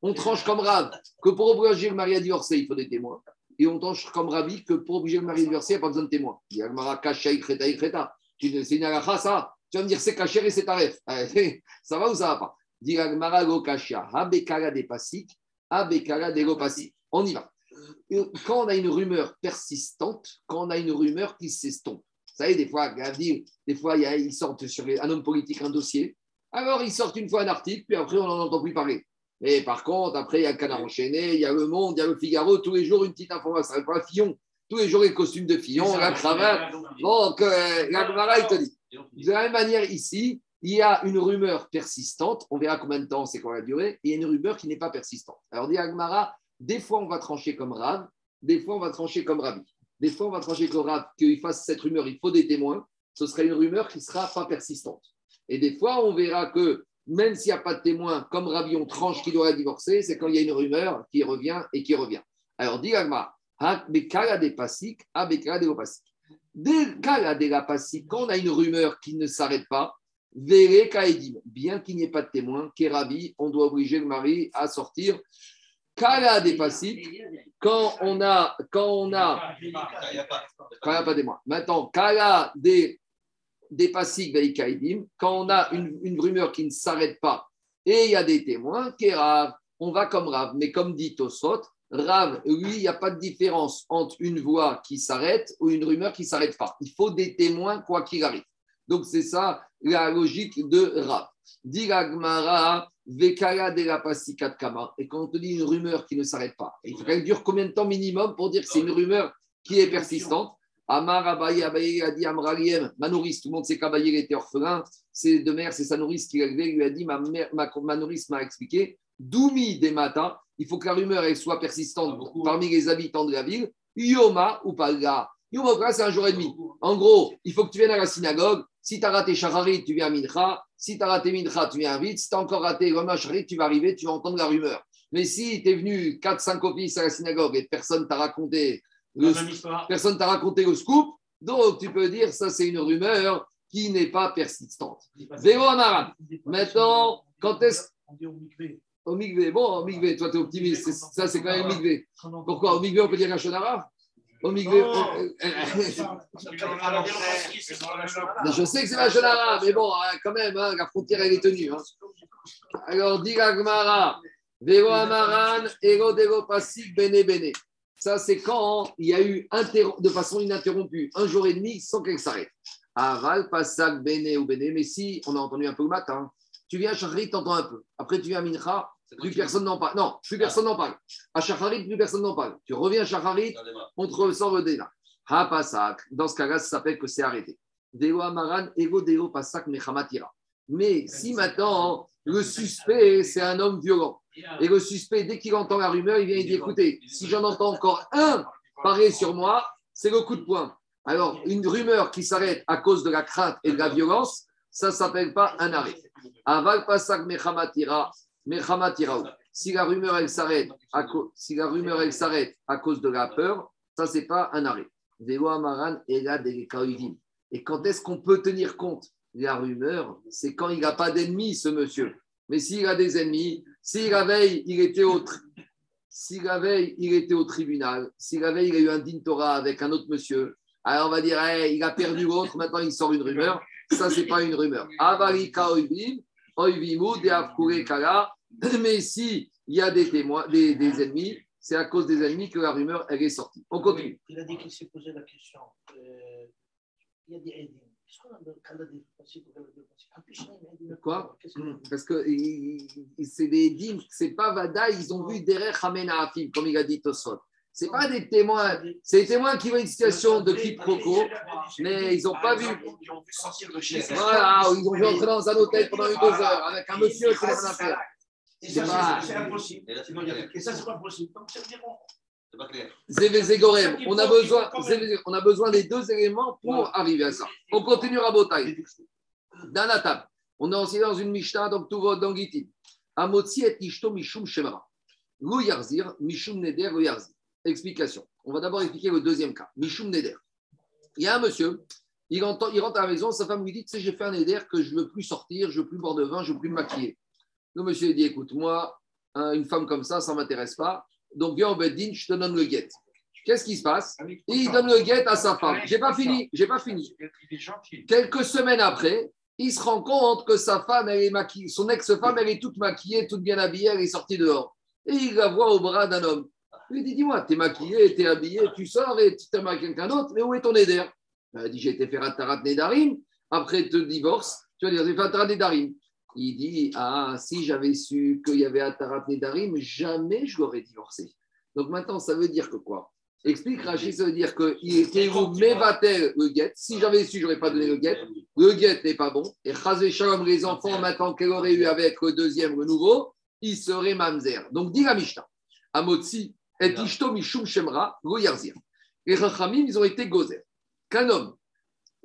On tranche comme Rav que pour obliger le mari à divorcer, il faut des témoins. Et on tranche comme Rabbi que pour obliger le mari à divorcer, il n'y a pas besoin de témoins. Il y a Almara, Kacha, Ilcheta, Ilcheta. C'est une ça. Tu vas me dire c'est caché et c'est taref. Ça va ou ça va pas? Dit Almara, Go Kasha, Habekala des Pasik, Habekala des Go Pasik. On y va. Quand on a une rumeur persistante, quand on a une rumeur qui s'estompe, Vous savez, des fois, des fois, il y a- ils sortent sur un homme politique un dossier. Alors, ils sortent une fois un article, puis après, on n'en entend plus parler. Mais par contre, après, il y a le Canard enchaîné, il y a Le Monde, il y a Le Figaro, tous les jours, une petite information. Pas Fillon. Tous les jours, les costumes de Fillon, la cravate. Donc, euh, la Gemara, il te dit. De la même manière, ici, il y a une rumeur persistante. On verra combien de temps c'est quoi la durée. Et il y a une rumeur qui n'est pas persistante. Alors, dit Agmara, des fois, on va trancher comme Rav, des fois, on va trancher comme Rabbi. Des fois, on va trancher comme Rav, qu'il fasse cette rumeur, il faut des témoins. Ce sera une rumeur qui ne sera pas persistante. Et des fois, on verra que même s'il n'y a pas de témoins, comme Rabbi, on tranche qu'il doit divorcer, c'est quand il y a une rumeur qui revient et qui revient. Alors, dit Pasik, quand on a une rumeur qui ne s'arrête pas, bien qu'il n'y ait pas de témoin, Kerabi, on doit obliger le mari à sortir. Kala des Pasik, quand on a, pas- quand il n'y a pas de témoin. Maintenant, des, des quand on a une, rumeur qui ne s'arrête pas et il y a des témoins, Kerav, on va comme Rav. Mais comme dit Tosot, Rav, lui, il n'y a pas de différence entre une voix qui s'arrête ou une rumeur qui ne s'arrête pas. Il faut des témoins quoi qu'il arrive. Donc, c'est ça la logique de Rav. Dit Vekala de la Kama. Et quand on te dit une rumeur qui ne s'arrête pas, il faut qu'elle dure combien de temps minimum pour dire que c'est une rumeur qui est persistante Amar Abaye, Abaye a dit Amraliem, ma nourrice, tout le monde sait qu'Abaye était orphelin, c'est de mère, c'est sa nourrice qui l'a élevé, lui a dit, ma, mère, ma, ma nourrice m'a expliqué, Doumi des matins, il faut que la rumeur elle soit persistante parmi les habitants de la ville, Yoma ou Palga. Yoma c'est un jour et demi. En gros, il faut que tu viennes à la synagogue. Si tu as raté Shacharit, tu viens à Mincha. Si tu as raté Mincha, tu viens vite. Si tu as encore raté Roma Shacharit, tu vas arriver, tu vas entendre la rumeur. Mais si tu es venu 4-5 offices à la synagogue et personne t'a raconté le, personne t'a raconté le scoop, donc tu peux dire ça c'est une rumeur qui n'est pas persistante. Vélo Amaran. Maintenant, quand est-ce On dit au Migvé, bon, au Migvé, toi tu es optimiste, ça c'est quand même Migvé. Pourquoi? Au Migvé on peut dire un Shonara Au Migvé. Je sais que c'est un Shonara, mais bon, hein, quand même, hein, la frontière elle est tenue. hein. Alors, dit Vélo Amaran, Ego Dego Pasik, Bene Bene. Ça, c'est quand il y a eu de façon ininterrompue un jour et demi sans qu'elle s'arrête. Aval, Pasak, Bene ou Bene. Mais si on a entendu un peu le matin, tu viens à Shacharit, tu entends un peu. Après, tu viens à Mincha, plus personne n'en parle. Non, plus personne n'en parle. À Shacharit, plus personne n'en parle. Tu reviens à Shacharit, on te ressort le déna. Dans ce cas-là, ça s'appelle que c'est arrêté. Deo amaran, ego deo pasak mechamatira. Mais si maintenant, le suspect, c'est un homme violent, et le suspect, dès qu'il entend la rumeur, il vient et dit écoutez, si j'en entends encore un parer sur moi, c'est le coup de poing. Alors, une rumeur qui s'arrête à cause de la crainte et de la violence, ça ne s'appelle pas un arrêt. Aval pasak mechamatira, mechamatira. Si la rumeur, elle s'arrête si la rumeur, elle s'arrête à cause de la peur, ça, c'est pas un arrêt. Et quand est-ce qu'on peut tenir compte? De la rumeur C'est quand il n'a pas d'ennemis, ce monsieur. Mais s'il a des ennemis, si la veille, il était au, si la veille, il était au tribunal, si la veille, il a eu un din Torah avec un autre monsieur, alors on va dire, il a perdu l'autre, maintenant il sort une rumeur. Ça, c'est pas une rumeur. Avalika Mais si il y a des témoins, des, des ennemis, c'est à cause des ennemis que la rumeur, elle est sortie. On continue. Il a dit qu'il s'est posé la question. euh, il y a des. Quoi? Que- Parce que c'est des dîmes, c'est pas Vada, ils ont vu derrière Hamen Afim, comme il a dit Tosot. C'est pas des témoins, c'est des témoins qui voient une situation de quiproquo, mais ils n'ont pas vu. Ils ont vu sortir de chez eux. Voilà, ils ont vu entrer dans un hôtel pendant une deux heures avec un monsieur qui n'a rien à faire. Et C'est ça, pas- c'est- impossible. Et ça, c'est pas possible. Donc, ça veut dire qu'on- C'est pas clair. Zévézégorem, on a besoin, on a besoin des deux éléments pour arriver à ça. On continue à Botaï. Dans la table, on est aussi dans une Mishnah, donc tout va dans Gitin. Amotzi et Ishto Mishum Shemara. Lo Yarzir, Mishum Neder, Lo Yarzir. Explication. On va d'abord expliquer le deuxième cas. Mishum Neder. Il y a un monsieur, il, entend, il rentre à la maison, sa femme lui dit Tu sais, j'ai fait un Neder que je ne veux plus sortir, je ne veux plus boire de vin, je ne veux plus me maquiller. Le monsieur lui dit Écoute, moi, hein, une femme comme ça, ça ne m'intéresse pas. Donc viens au Beddin, je te donne le guet. Qu'est-ce qui se passe Il donne le guet à sa femme. J'ai pas fini, j'ai pas fini. Quelques semaines après, il se rend compte que sa femme, elle est maquillée, son ex-femme, elle est toute maquillée, toute bien habillée, elle est sortie dehors. Et il la voit au bras d'un homme. Il lui dit Dis-moi, t'es maquillée, t'es habillée, tu sors et tu t'aimes avec quelqu'un d'autre, mais où est ton éder? Elle a dit J'ai été faire Atarat Nedarim. Après te divorce, tu vas dire J'ai fait Atarat Nedarim. Il dit Ah, si j'avais su qu'il y avait Atarat Nedarim, jamais je l'aurais divorcé. Donc maintenant, ça veut dire que quoi? Explique Rachid, ça veut dire qu'il était où Mevatel le guet? Si j'avais su, je n'aurais pas donné le guet. Le guet n'est pas bon. Et Chazé Shalom, les enfants, maintenant qu'elle aurait eu avec le deuxième, le nouveau, il serait Mamzer. Donc, dit la Mishnah Amotsi, et Ishto Mishum Shemra, lo Yarzir. Les Rachamim, ils ont été gozer. Qu'un homme,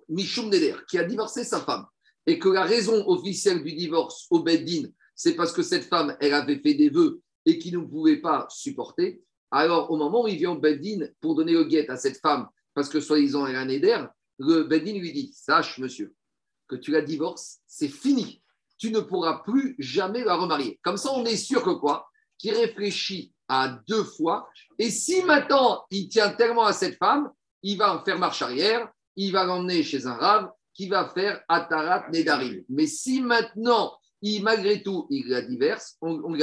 Mishum Neder, qui a divorcé sa femme, et que la raison officielle du divorce au Beddin, c'est parce que cette femme, elle avait fait des vœux et qu'il ne pouvait pas supporter, alors, au moment où il vient au Beddin pour donner le guet à cette femme, parce que soi-disant elle a un éder, le Beddin lui dit Sache, monsieur, que tu la divorces, c'est fini. Tu ne pourras plus jamais la remarier. Comme ça, on est sûr que quoi? Qu'il réfléchit à deux fois. Et si maintenant il tient tellement à cette femme, il va en faire marche arrière, il va l'emmener chez un rave qui va faire Atarat Nedarim. Mais si maintenant, il, malgré tout, il la divorce, on, on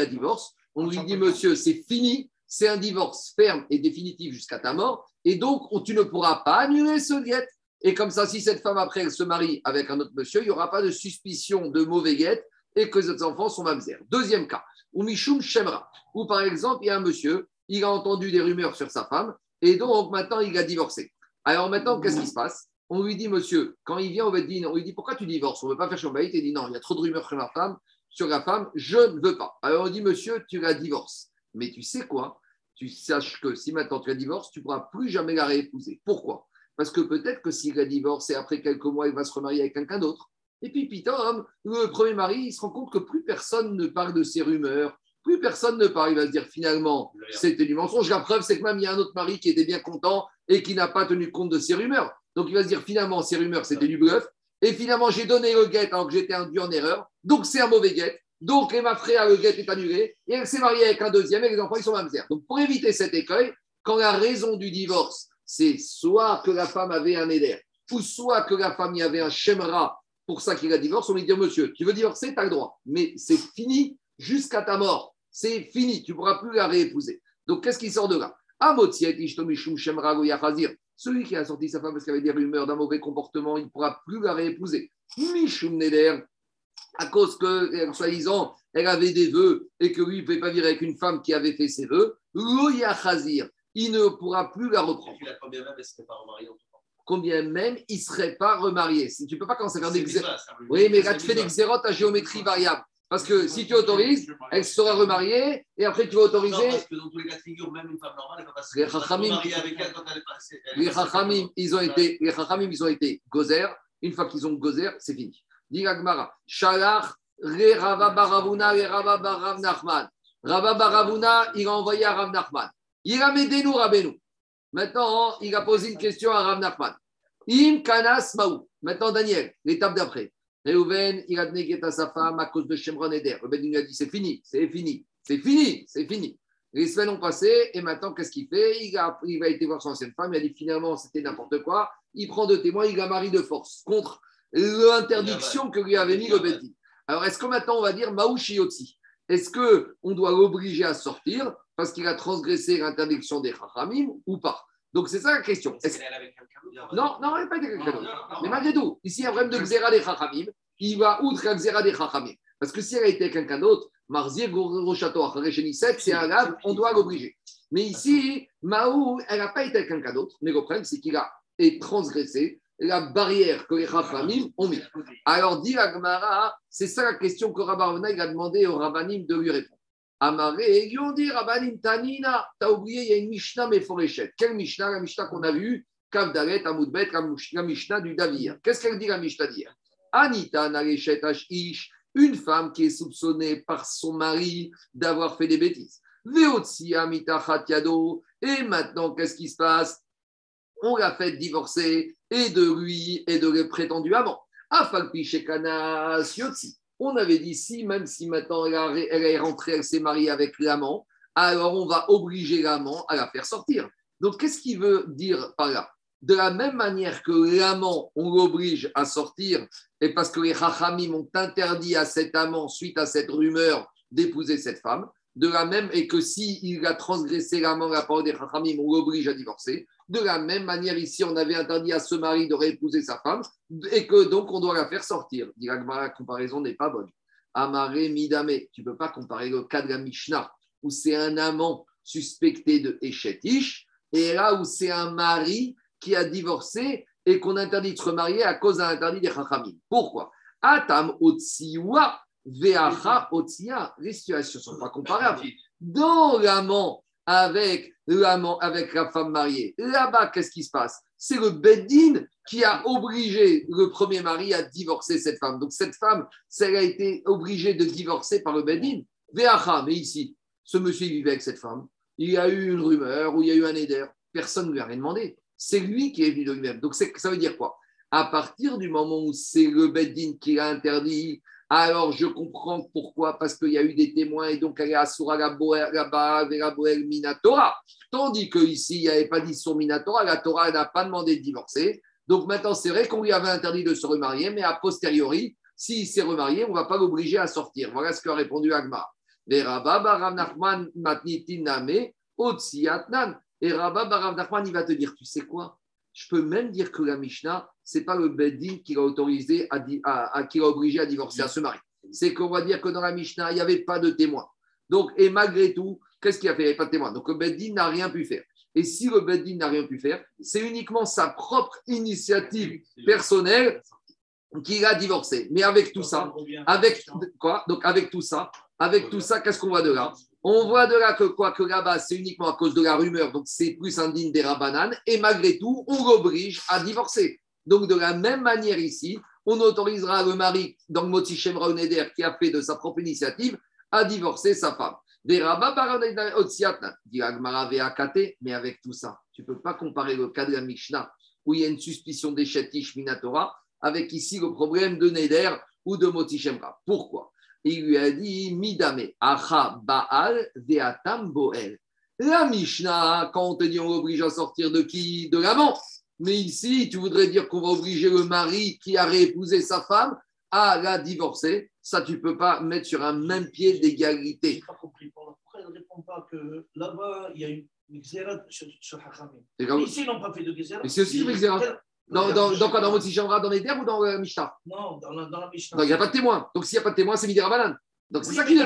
on lui dit Monsieur, c'est fini c'est un divorce ferme et définitif jusqu'à ta mort, et donc tu ne pourras pas annuler ce guet. Et comme ça, si cette femme après elle se marie avec un autre monsieur, il n'y aura pas de suspicion de mauvais guet et que ses enfants sont mamzer. Deuxième cas, ou Mishum Shemra, où par exemple, il y a un monsieur, il a entendu des rumeurs sur sa femme, et donc maintenant il a divorcé. Alors maintenant, qu'est-ce qui se passe? On lui dit, monsieur, quand il vient au Beddin, on lui dit, pourquoi tu divorces? On ne veut pas faire Shombaït, il dit, non, il y a trop de rumeurs sur ma femme, sur la femme, je ne veux pas. Alors on dit, monsieur, tu la divorces. Mais tu sais quoi? Tu saches que si maintenant tu la divorces, tu ne pourras plus jamais la réépouser. Pourquoi? Parce que peut-être que s'il la divorce et après quelques mois, il va se remarier avec quelqu'un d'autre. Et puis, Pitom, le premier mari, il se rend compte que plus personne ne parle de ces rumeurs, plus personne ne parle. Il va se dire finalement, c'était du mensonge. La preuve, c'est que même il y a un autre mari qui était bien content et qui n'a pas tenu compte de ces rumeurs. Donc il va se dire finalement, ces rumeurs, c'était du bluff. Et finalement, j'ai donné le guet alors que j'étais induit en erreur. Donc c'est un mauvais guet. Donc, Emma Frère, le guet est annulé et elle s'est mariée avec un deuxième et les enfants, ils sont mamzer. Donc, pour éviter cet écueil, quand la raison du divorce, c'est soit que la femme avait un éder, ou soit que la femme y avait un shemra pour ça qu'il a divorce, on lui dit Monsieur, tu veux divorcer, tu as le droit. Mais c'est fini jusqu'à ta mort. C'est fini, tu ne pourras plus la réépouser. Donc, qu'est-ce qui sort de là? Celui qui a sorti sa femme parce qu'il avait des rumeurs d'un mauvais comportement, il ne pourra plus la réépouser. Mishum Neder, à cause que, soi-disant, elle avait des vœux et que lui, ne pouvait pas vivre avec une femme qui avait fait ses vœux, il ne pourra plus la reprendre. Combien même il ne serait pas remarié. Si tu ne peux pas commencer à faire des bizarre. Oui, mais là, tu fais des xérotes à géométrie variable. Parce que si tu autorises, elle sera remariée et après tu vas Non, autoriser. parce que dans tous les cas de figure, même une femme normale, elle peut pas se Les elle peut pas se Chachamim- marier avec elle quand elle est passée. Les Chachamim, ils ont été, les Chachamim, ils ont été gozer. Une fois qu'ils ont gozer, c'est fini. Dit Gagmara, Shalach, Re Rava Baravuna, Re Rava Barav Nachman. Rava Baravuna, il a envoyé à Rav Nachman. Il a mis nous Rabbeinu. Maintenant, il a posé une question à Rav Nachman. Im Kanas Maou. Maintenant, Daniel, l'étape d'après. Reuven, il a donné à sa femme à cause de Shemron Eder. Bedin lui a dit c'est fini, c'est fini, c'est fini, c'est fini. Les semaines ont passé et maintenant, qu'est-ce qu'il fait? Il, a, il va été voir son ancienne femme, il a dit finalement c'était n'importe quoi. Il prend deux témoins, il la marie de force contre l'interdiction que lui avait mis le Bedin. Alors, est-ce que maintenant on va dire Maouchi Yotzi Est-ce qu'on doit l'obliger à sortir? Parce qu'il a transgressé l'interdiction des Chachamim ou pas Donc, c'est ça la question. Est-ce- Elle est avec quelqu'un d'autre? Non, non, il n'a pas été quelqu'un d'autre. Mais malgré tout, ici, il y a un problème de Xéra des Chachamim. Il va outre la Xéra des Chachamim. Parce que si elle a été quelqu'un d'autre, Marzir, Rochato, Acharecheniset, c'est un lave, on doit l'obliger. Mais ici, Maou, elle n'a pas été avec quelqu'un d'autre. Mais le problème, c'est qu'il a été transgressé la barrière que les Chachamim ont mis. Alors, dit la Gemara, c'est ça la question que Rabbi Ravuna, il a demandé au Rabbanim de lui répondre. Amaré, ils ont dit Rabbanim Tanina, t'as oublié, il y a une Mishnah Meforeshet. Quelle Mishnah? La Mishnah qu'on a vue, Kavdaret, Amoudbet, la Mish- la Mishnah du Davir. Qu'est-ce qu'elle dit la Mishnah d'hier? Anita Nareshet Ish, une femme qui est soupçonnée par son mari d'avoir fait des bêtises. Veotsi Amita Khatiado, et maintenant, qu'est-ce qui se passe? On l'a fait divorcer et de lui et de les prétendus amants. Afalpi Shekana Siotsi. On avait dit si, même si maintenant elle, est rentrée, elle s'est mariée avec l'amant, alors on va obliger l'amant à la faire sortir. Donc qu'est-ce qu'il veut dire par là? De la même manière que l'amant, on l'oblige à sortir, et parce que les Chachamim ont interdit à cet amant, suite à cette rumeur, d'épouser cette femme, de la même, et que s'il il a transgressé la, la parole des Chachamim, on l'oblige à divorcer. De la même manière, ici, on avait interdit à ce mari de réépouser sa femme, et que donc on doit la faire sortir. Dit la comparaison n'est pas bonne. Amaré Midame, tu ne peux pas comparer le cas de la Mishnah, où c'est un amant suspecté de Echetish, et là où c'est un mari qui a divorcé et qu'on interdit de se remarier à cause d'un interdit des Chachamim. Pourquoi? Atam Otsiwa Veacha Otsia. Les situations ne sont pas comparables. Dans l'amant avec l'amant, avec la femme mariée, là-bas, qu'est-ce qui se passe? C'est le Beddin qui a obligé le premier mari à divorcer cette femme. Donc cette femme, elle a été obligée de divorcer par le Beddin. Veacha, mais ici, ce monsieur vivait avec cette femme. Il y a eu une rumeur ou il y a eu un éder. Personne ne lui a rien demandé. C'est lui qui est venu de lui-même. Donc ça veut dire quoi? À partir du moment où c'est le Beddin qui l'a interdit, alors je comprends pourquoi, parce qu'il y a eu des témoins et donc elle est Asura la Minatora. Tandis qu'ici, il n'y avait pas dit sur Minatora, la Torah n'a pas demandé de divorcer. Donc maintenant, c'est vrai qu'on lui avait interdit de se remarier, mais a posteriori, s'il s'est remarié, on ne va pas l'obliger à sortir. Voilà ce qu'a répondu Agma. Et Rabba Barav Nachman, il va te dire, tu sais quoi? Je peux même dire que la Mishnah, c'est pas le Beddin qui l'a autorisé, à, qui l'a obligé à divorcer, à se marier. C'est qu'on va dire que dans la Mishnah, il n'y avait pas de témoin. Donc, et malgré tout, qu'est-ce qu'il a fait? Il n'y avait pas de témoin. Donc, le Beddin n'a rien pu faire. Et si le Beddin n'a rien pu faire, c'est uniquement sa propre initiative personnelle qu'il a divorcé. Mais avec tout ça, avec quoi? Donc, avec tout ça, avec tout ça, qu'est-ce qu'on voit de là On voit de là que quoi que là-bas, c'est uniquement à cause de la rumeur, donc c'est plus indigne des rabananes, et malgré tout, on l'oblige à divorcer. Donc, de la même manière ici, on autorisera le mari, dans le Moti Shemra qui a fait de sa propre initiative, à divorcer sa femme. mais avec tout ça, tu ne peux pas comparer le cas de la Mishnah, où il y a une suspicion d'échetish minatora, avec ici le problème de Neder ou de Moti Shemra. Pourquoi? Il lui a dit Midame, Acha Baal Veatam Boel. La Mishnah, quand on te dit on l'oblige à sortir de qui? De l'amant. Mais ici, tu voudrais dire qu'on va obliger le mari qui a réépousé sa femme à la divorcer. Ça, tu ne peux pas mettre sur un même pied d'égalité. Je n'ai pas compris. Pourquoi elle ne répond pas que là-bas, il y a une xérat sur, sur Ici, ils n'ont pas fait de xérat. Mais c'est aussi une. Dans, dans, dans, quoi Dans Motsi Dans les terres ou dans la Mishnah Non, dans la, dans la Mishnah. il n'y a pas de témoin. Donc, s'il n'y a pas de témoin, c'est Midera Banane. Donc, c'est ça qui est.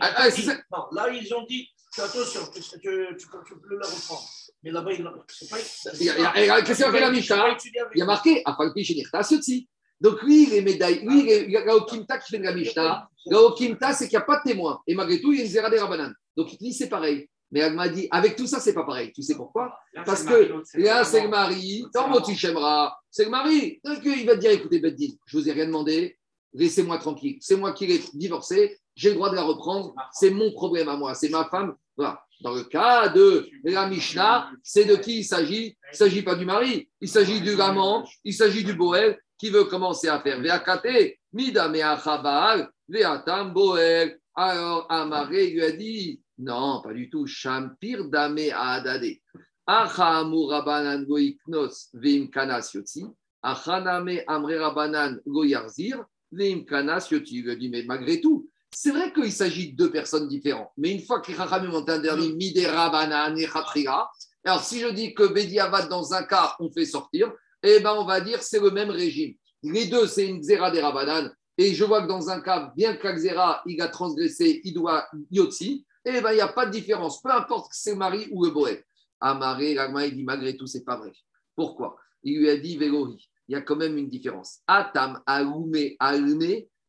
Ah, ah, non, là, ils ont dit attention, tu, tu, tu, peux la reprendre. Mais là-bas, il c'est pas. Qu'est-ce qu'il a fait la Mishnah Il y a marqué Afalpi Shenirta aussi. Donc lui, il est médaille. Lui, il est Gaokimta qui fait de la Mishnah. Gaokimta, c'est qu'il n'y a pas de témoin. Et malgré tout, il y a une Zera des Rabanan. Donc il dit c'est pareil. Mais elle m'a dit, avec tout ça, c'est pas pareil. Tu sais pourquoi? Parce que là, c'est le mari. Dans Motichemra, c'est le mari. Donc il va te dire écoutez, Beddin, je vous ai rien demandé. Laissez-moi tranquille. C'est moi qui l'ai divorcé. J'ai le droit de la reprendre. C'est mon problème à moi. C'est ma femme. Voilà. Dans le cas de la Mishnah, c'est de qui il s'agit? Il ne s'agit pas du mari, il s'agit du gamin, il s'agit du Boel qui veut commencer à faire Veakate, Mida Veatam Boel. Alors Amaré lui a dit Non, pas du tout. Shampir Dame Adade. Achamu Rabanan Goiknos Veim Kanas Yotzi. Achaname Amre Rabanan Goyarzir Veim Kanas Yotzi. Il a dit Mais malgré tout, c'est vrai qu'il s'agit de deux personnes différentes, mais une fois que les Chachamim ont interdit Midera, Banan et Khatriga, alors si je dis que Bediavad, dans un cas, on fait sortir, eh ben on va dire c'est le même régime. Les deux, c'est une Xera des Rabanan, et je vois que dans un cas, bien que la il a transgressé, il doit Yotzi, eh ben il n'y a pas de différence, peu importe que c'est mari ou le Boé. Amaré, Ragma, il dit malgré tout, c'est pas vrai. Pourquoi? Il lui a dit Vélohi, il y a quand même une différence. Atam, Almé,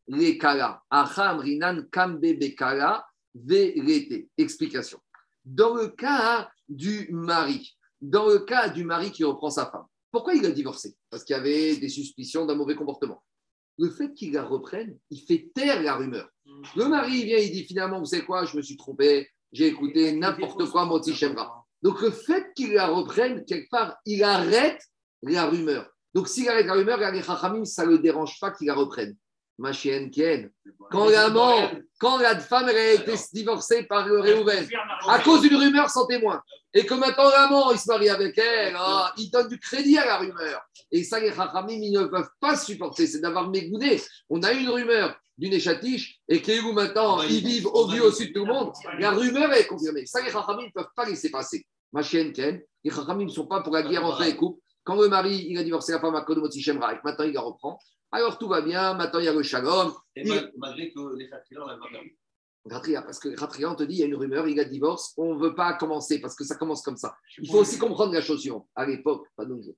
Lekala. Acham rinan kambe bekala Explication. Dans le cas du mari, dans le cas du mari qui reprend sa femme, pourquoi il a divorcé? Parce qu'il y avait des suspicions d'un mauvais comportement. Le fait qu'il la reprenne, il fait taire la rumeur. Le mari vient, il dit finalement, vous savez quoi, je me suis trompé, j'ai écouté n'importe quoi, Moti Shemra. Donc le fait qu'il la reprenne, quelque part, il arrête la rumeur. Donc s'il arrête la rumeur, les Chachamim, ça ne le dérange pas qu'il la reprenne. Ma chienne Ken, quand l'amant, quand la femme a été divorcée par le Réhouven, à cause d'une rumeur sans témoin, et que maintenant l'amant, il se marie avec elle, ah, il donne du crédit à la rumeur. Et ça, les Chachamim, ils ne peuvent pas supporter, c'est d'avoir mégoudé. On a une rumeur, d'une échatiche et que vous maintenant, ils vivent au au sud de tout le monde, la rumeur est confirmée. Ça, les Chachamim ne peuvent pas laisser passer. Ma chienne Ken, les Chachamim ne sont pas pour la guerre entre les couples. Quand le mari, il a divorcé la femme à Kodomotsi Shemra, et maintenant il la reprend, alors tout va bien, maintenant il y a le shalom. Et Il- malgré que les l'a. Ratria, parce que Ratria, on te dit, il y a une rumeur, il a divorce, on ne veut pas commencer, parce que ça commence comme ça. Il faut aussi comprendre la chose suivante. À l'époque, pas de nos jours,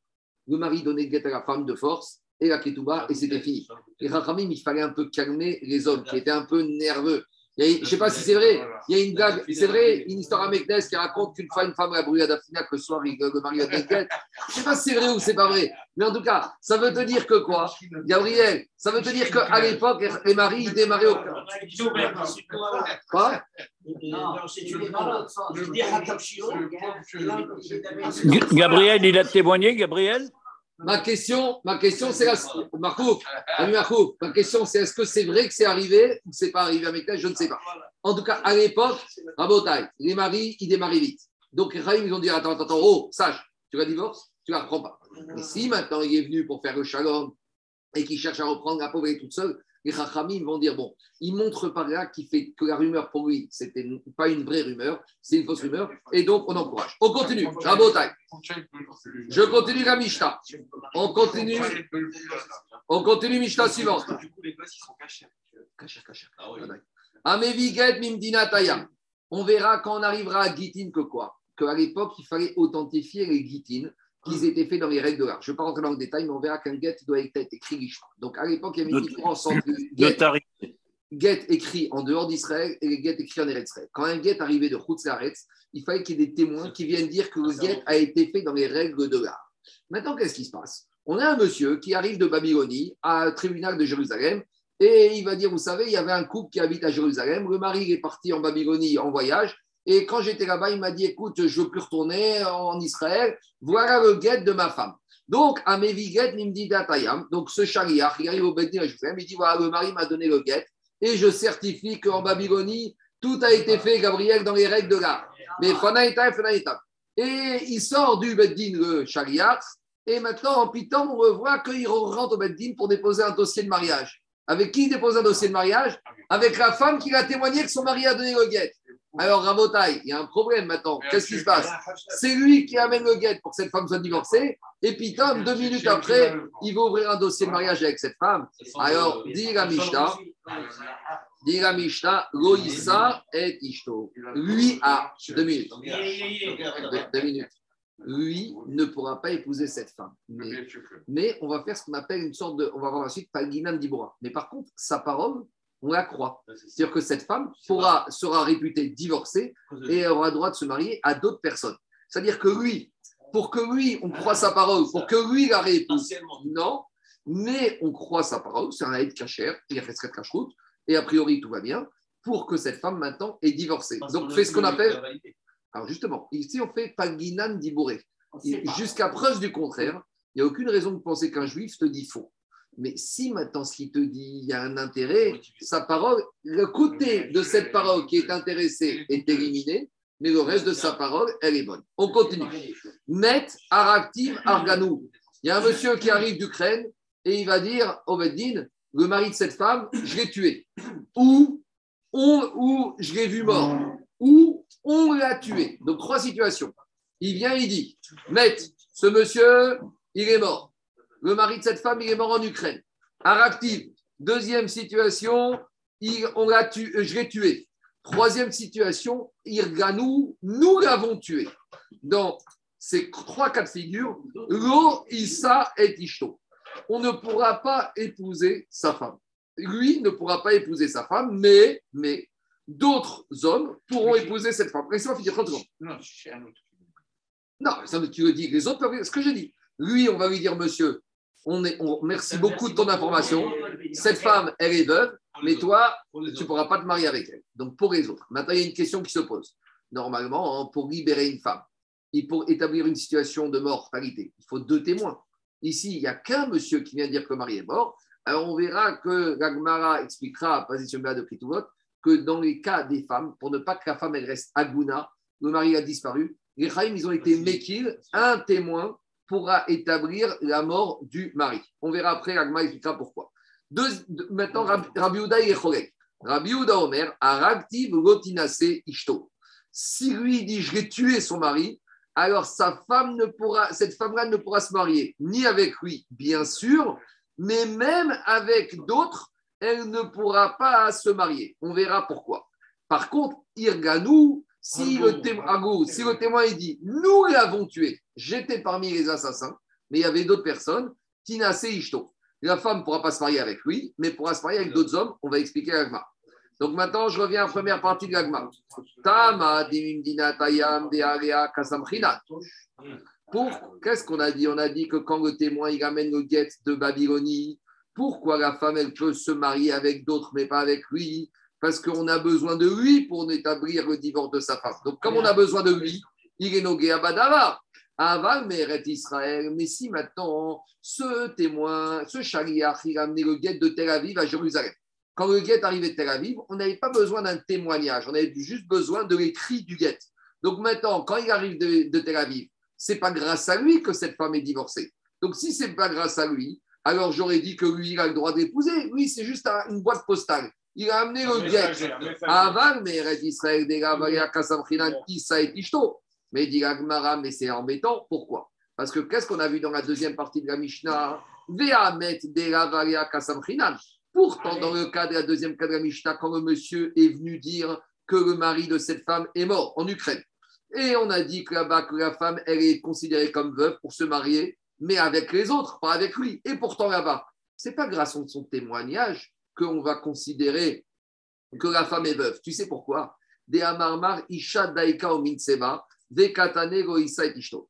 le mari donnait le guet à la femme de force et la ketouba, et c'était fini. Les Rachamim, il fallait un peu calmer les hommes qui étaient un peu nerveux. Je ne sais pas si c'est vrai, il y a une blague, c'est vrai, une histoire à Meknes qui raconte qu'une fois une femme a brûlé à Daphina que le soir, il- le mari a guet. Je ne sais pas si c'est vrai ou c'est pas vrai, mais en tout cas, ça veut te dire que quoi Gabriel, ça veut te dire qu'à l'époque, les maris, ils démarraient au. Quoi? Une Gabriel, il a témoigné, Gabriel? Ma question, ma question, c'est la... Ami ma question, c'est est-ce que c'est vrai que c'est arrivé ou c'est pas arrivé à Meknes Je ne sais pas. En tout cas, à l'époque, à Botaï, les maris, ils démarraient vite. Donc, les Rahim, ils ont dit Attends, attends, oh, sage, tu la divorces Tu la reprends pas. Et si maintenant il est venu pour faire le shalom et qu'il cherche à reprendre la pauvre toute seule, les Chachamim vont dire Bon, il montre par là qu'il fait que la rumeur pour lui, c'était pas une vraie rumeur, c'est une fausse rumeur, et donc on encourage. On continue, à. Je continue la Mishnah. On continue. On continue Mishnah suivante. Du coup, les gosses, ils sont cachés. Kacher, kacher. Oui. Ameviget mimdina tayam. On verra quand on arrivera à Gitin que quoi? Qu'à l'époque, il fallait authentifier les Gitin qu'ils étaient faits dans les règles de l'art. Je ne vais pas rentrer dans le détail, mais on verra qu'un get doit être écrit l'ishma. Donc à l'époque, il y avait une différence entre get, écrit en dehors d'Israël et les get écrits en Eretz. Quand un get arrivait de Chutzaretz, il fallait qu'il y ait des témoins qui viennent dire que le get a été fait dans les règles de l'art. Maintenant, qu'est-ce qui se passe? On a un monsieur qui arrive de Babylonie à un tribunal de Jérusalem et il va dire, vous savez, il y avait un couple qui habite à Jérusalem, le mari est parti en Babylonie en voyage et quand j'étais là-bas, il m'a dit, écoute, je veux plus retourner en Israël, voilà le get de ma femme. Donc, à Meviget Nimdida Tayam, donc ce chariach, il arrive au Beddin à Jérusalem, il dit, voilà, le mari m'a donné le get et je certifie qu'en Babylonie, tout a été fait, Gabriel, dans les règles de l'art. Mais Fanaïta, Fanaïta. Et il sort du Beddin, le chariach, et maintenant, en pitant, on revoit qu'il rentre au Beddin pour déposer un dossier de mariage. Avec qui il dépose un dossier de mariage? Avec la femme qui a témoigné que son mari a donné le guet. Alors, Rabotai, il y a un problème maintenant. Qu'est-ce qui se passe C'est lui qui amène le guet pour que cette femme soit divorcée. Et puis, comme deux minutes après, il va ouvrir un dossier de mariage avec cette femme. Alors, dit la Mishnah, dit la Mishnah, Loïsa et Ishto. Lui a deux minutes. Deux, deux minutes. Lui ne pourra pas épouser cette femme. Mais, mais on va faire ce qu'on appelle une sorte de. On va voir ensuite Palginam Dibora. Mais par contre, sa parole, on la croit. C'est-à-dire que cette femme pourra, sera réputée divorcée et aura le droit de se marier à d'autres personnes. C'est-à-dire que lui, pour que lui, on croit sa parole, pour que lui la réépouse, non, mais on croit sa parole, c'est un aide cachère, il a fait ce cache-route, et a priori tout va bien, pour que cette femme maintenant est divorcée. Donc fait ce qu'on appelle. Alors justement, ici on fait Paginan Diboré. Jusqu'à preuve du contraire, il n'y a aucune raison de penser qu'un juif te dit faux. Mais si maintenant ce qu'il te dit, il y a un intérêt, sa parole, le côté de cette parole qui est intéressé est éliminé, mais le reste de sa parole, elle est bonne. On continue. Met Araktiv Arganou. Il y a un monsieur qui arrive d'Ukraine et il va dire au Beddin, le mari de cette femme, je l'ai tué. Ou, on, ou je l'ai vu mort. Ou on l'a tué. Donc trois situations. Il vient, il dit, Met, ce monsieur, il est mort. Le mari de cette femme, il est mort en Ukraine. Araktiv. Deuxième situation, il, on l'a tué, je l'ai tué. Troisième situation, Irganou, nous l'avons tué. Dans ces trois cas de figure, Lo, Issa et Ishto. On ne pourra pas épouser sa femme. Lui ne pourra pas épouser sa femme, mais, mais d'autres hommes pourront épouser cette femme. Laissez-moi finir 30 secondes. Non, c'est un autre. Non, ça, tu le dis. Les autres peuvent. Ce que j'ai dit. Lui, on va lui dire, monsieur, on est, on, merci beaucoup de ton information. Cette femme, elle est veuve, mais toi, tu ne pourras pas te marier avec elle. Donc, pour les autres. Maintenant, il y a une question qui se pose. Normalement, hein, pour libérer une femme, et pour établir une situation de mortalité, il faut deux témoins. Ici, il n'y a qu'un monsieur qui vient dire que le mari est mort. Alors, on verra que l'Agmara expliquera à position de Pritouot que dans les cas des femmes, pour ne pas que la femme elle reste aguna, le mari a disparu, les Chaïm, ils ont été mekil, un témoin pourra établir la mort du mari. On verra après, l'Agma expliquera pourquoi. Maintenant, Rab- Rabbi Houda, il est chorek. Rabbi Houda Omer, Aragtiv Lotinase Ishto. Si lui dit je vais tuer son mari, alors sa femme ne pourra, cette femme-là ne pourra se marier ni avec lui, bien sûr, mais même avec d'autres, elle ne pourra pas se marier. On verra pourquoi. Par contre, Irganou, si le témoin, Agou, si le témoin il dit nous l'avons tué, j'étais parmi les assassins, mais il y avait d'autres personnes, Tinase Ishto. La femme ne pourra pas se marier avec lui, mais pourra se marier avec d'autres hommes. On va expliquer l'agma. Donc maintenant, je reviens à la première partie de l'agma. Tama tayam. Pour qu'est-ce qu'on a dit? On a dit que quand le témoin il amène le guet de Babylonie, pourquoi la femme elle peut se marier avec d'autres mais pas avec lui? Parce qu'on a besoin de lui pour établir le divorce de sa femme. Donc comme on a besoin de lui, il est nogué à Badava. Aval Meret Israël. Mais si maintenant ce témoin, ce chariach, il a amené le guet de Tel Aviv à Jérusalem. Quand le guet arrivait de Tel Aviv, on n'avait pas besoin d'un témoignage, on avait juste besoin de l'écrit du guet. Donc maintenant, quand il arrive de, de Tel Aviv, c'est pas grâce à lui que cette femme est divorcée. Donc si c'est pas grâce à lui, alors j'aurais dit que lui, il a le droit d'épouser. Lui, c'est juste un- une boîte postale. Il a amené le guet. Aval, mais Eretz Israël, des Gavaya, Kassam, Chinan, Issa et Tishto. Mais dit Agmara, mais c'est embêtant. Pourquoi? Parce que qu'est-ce qu'on a vu dans la deuxième partie de la Mishnah? Ve'amet. Pourtant, dans le cas de la deuxième cas de la Mishnah, quand le monsieur est venu dire que le mari de cette femme est mort en Ukraine, et on a dit que là-bas, que la femme, elle est considérée comme veuve pour se marier, mais avec les autres, pas avec lui. Et pourtant, là-bas, c'est pas grâce à son témoignage qu'on va considérer que la femme est veuve. Tu sais pourquoi?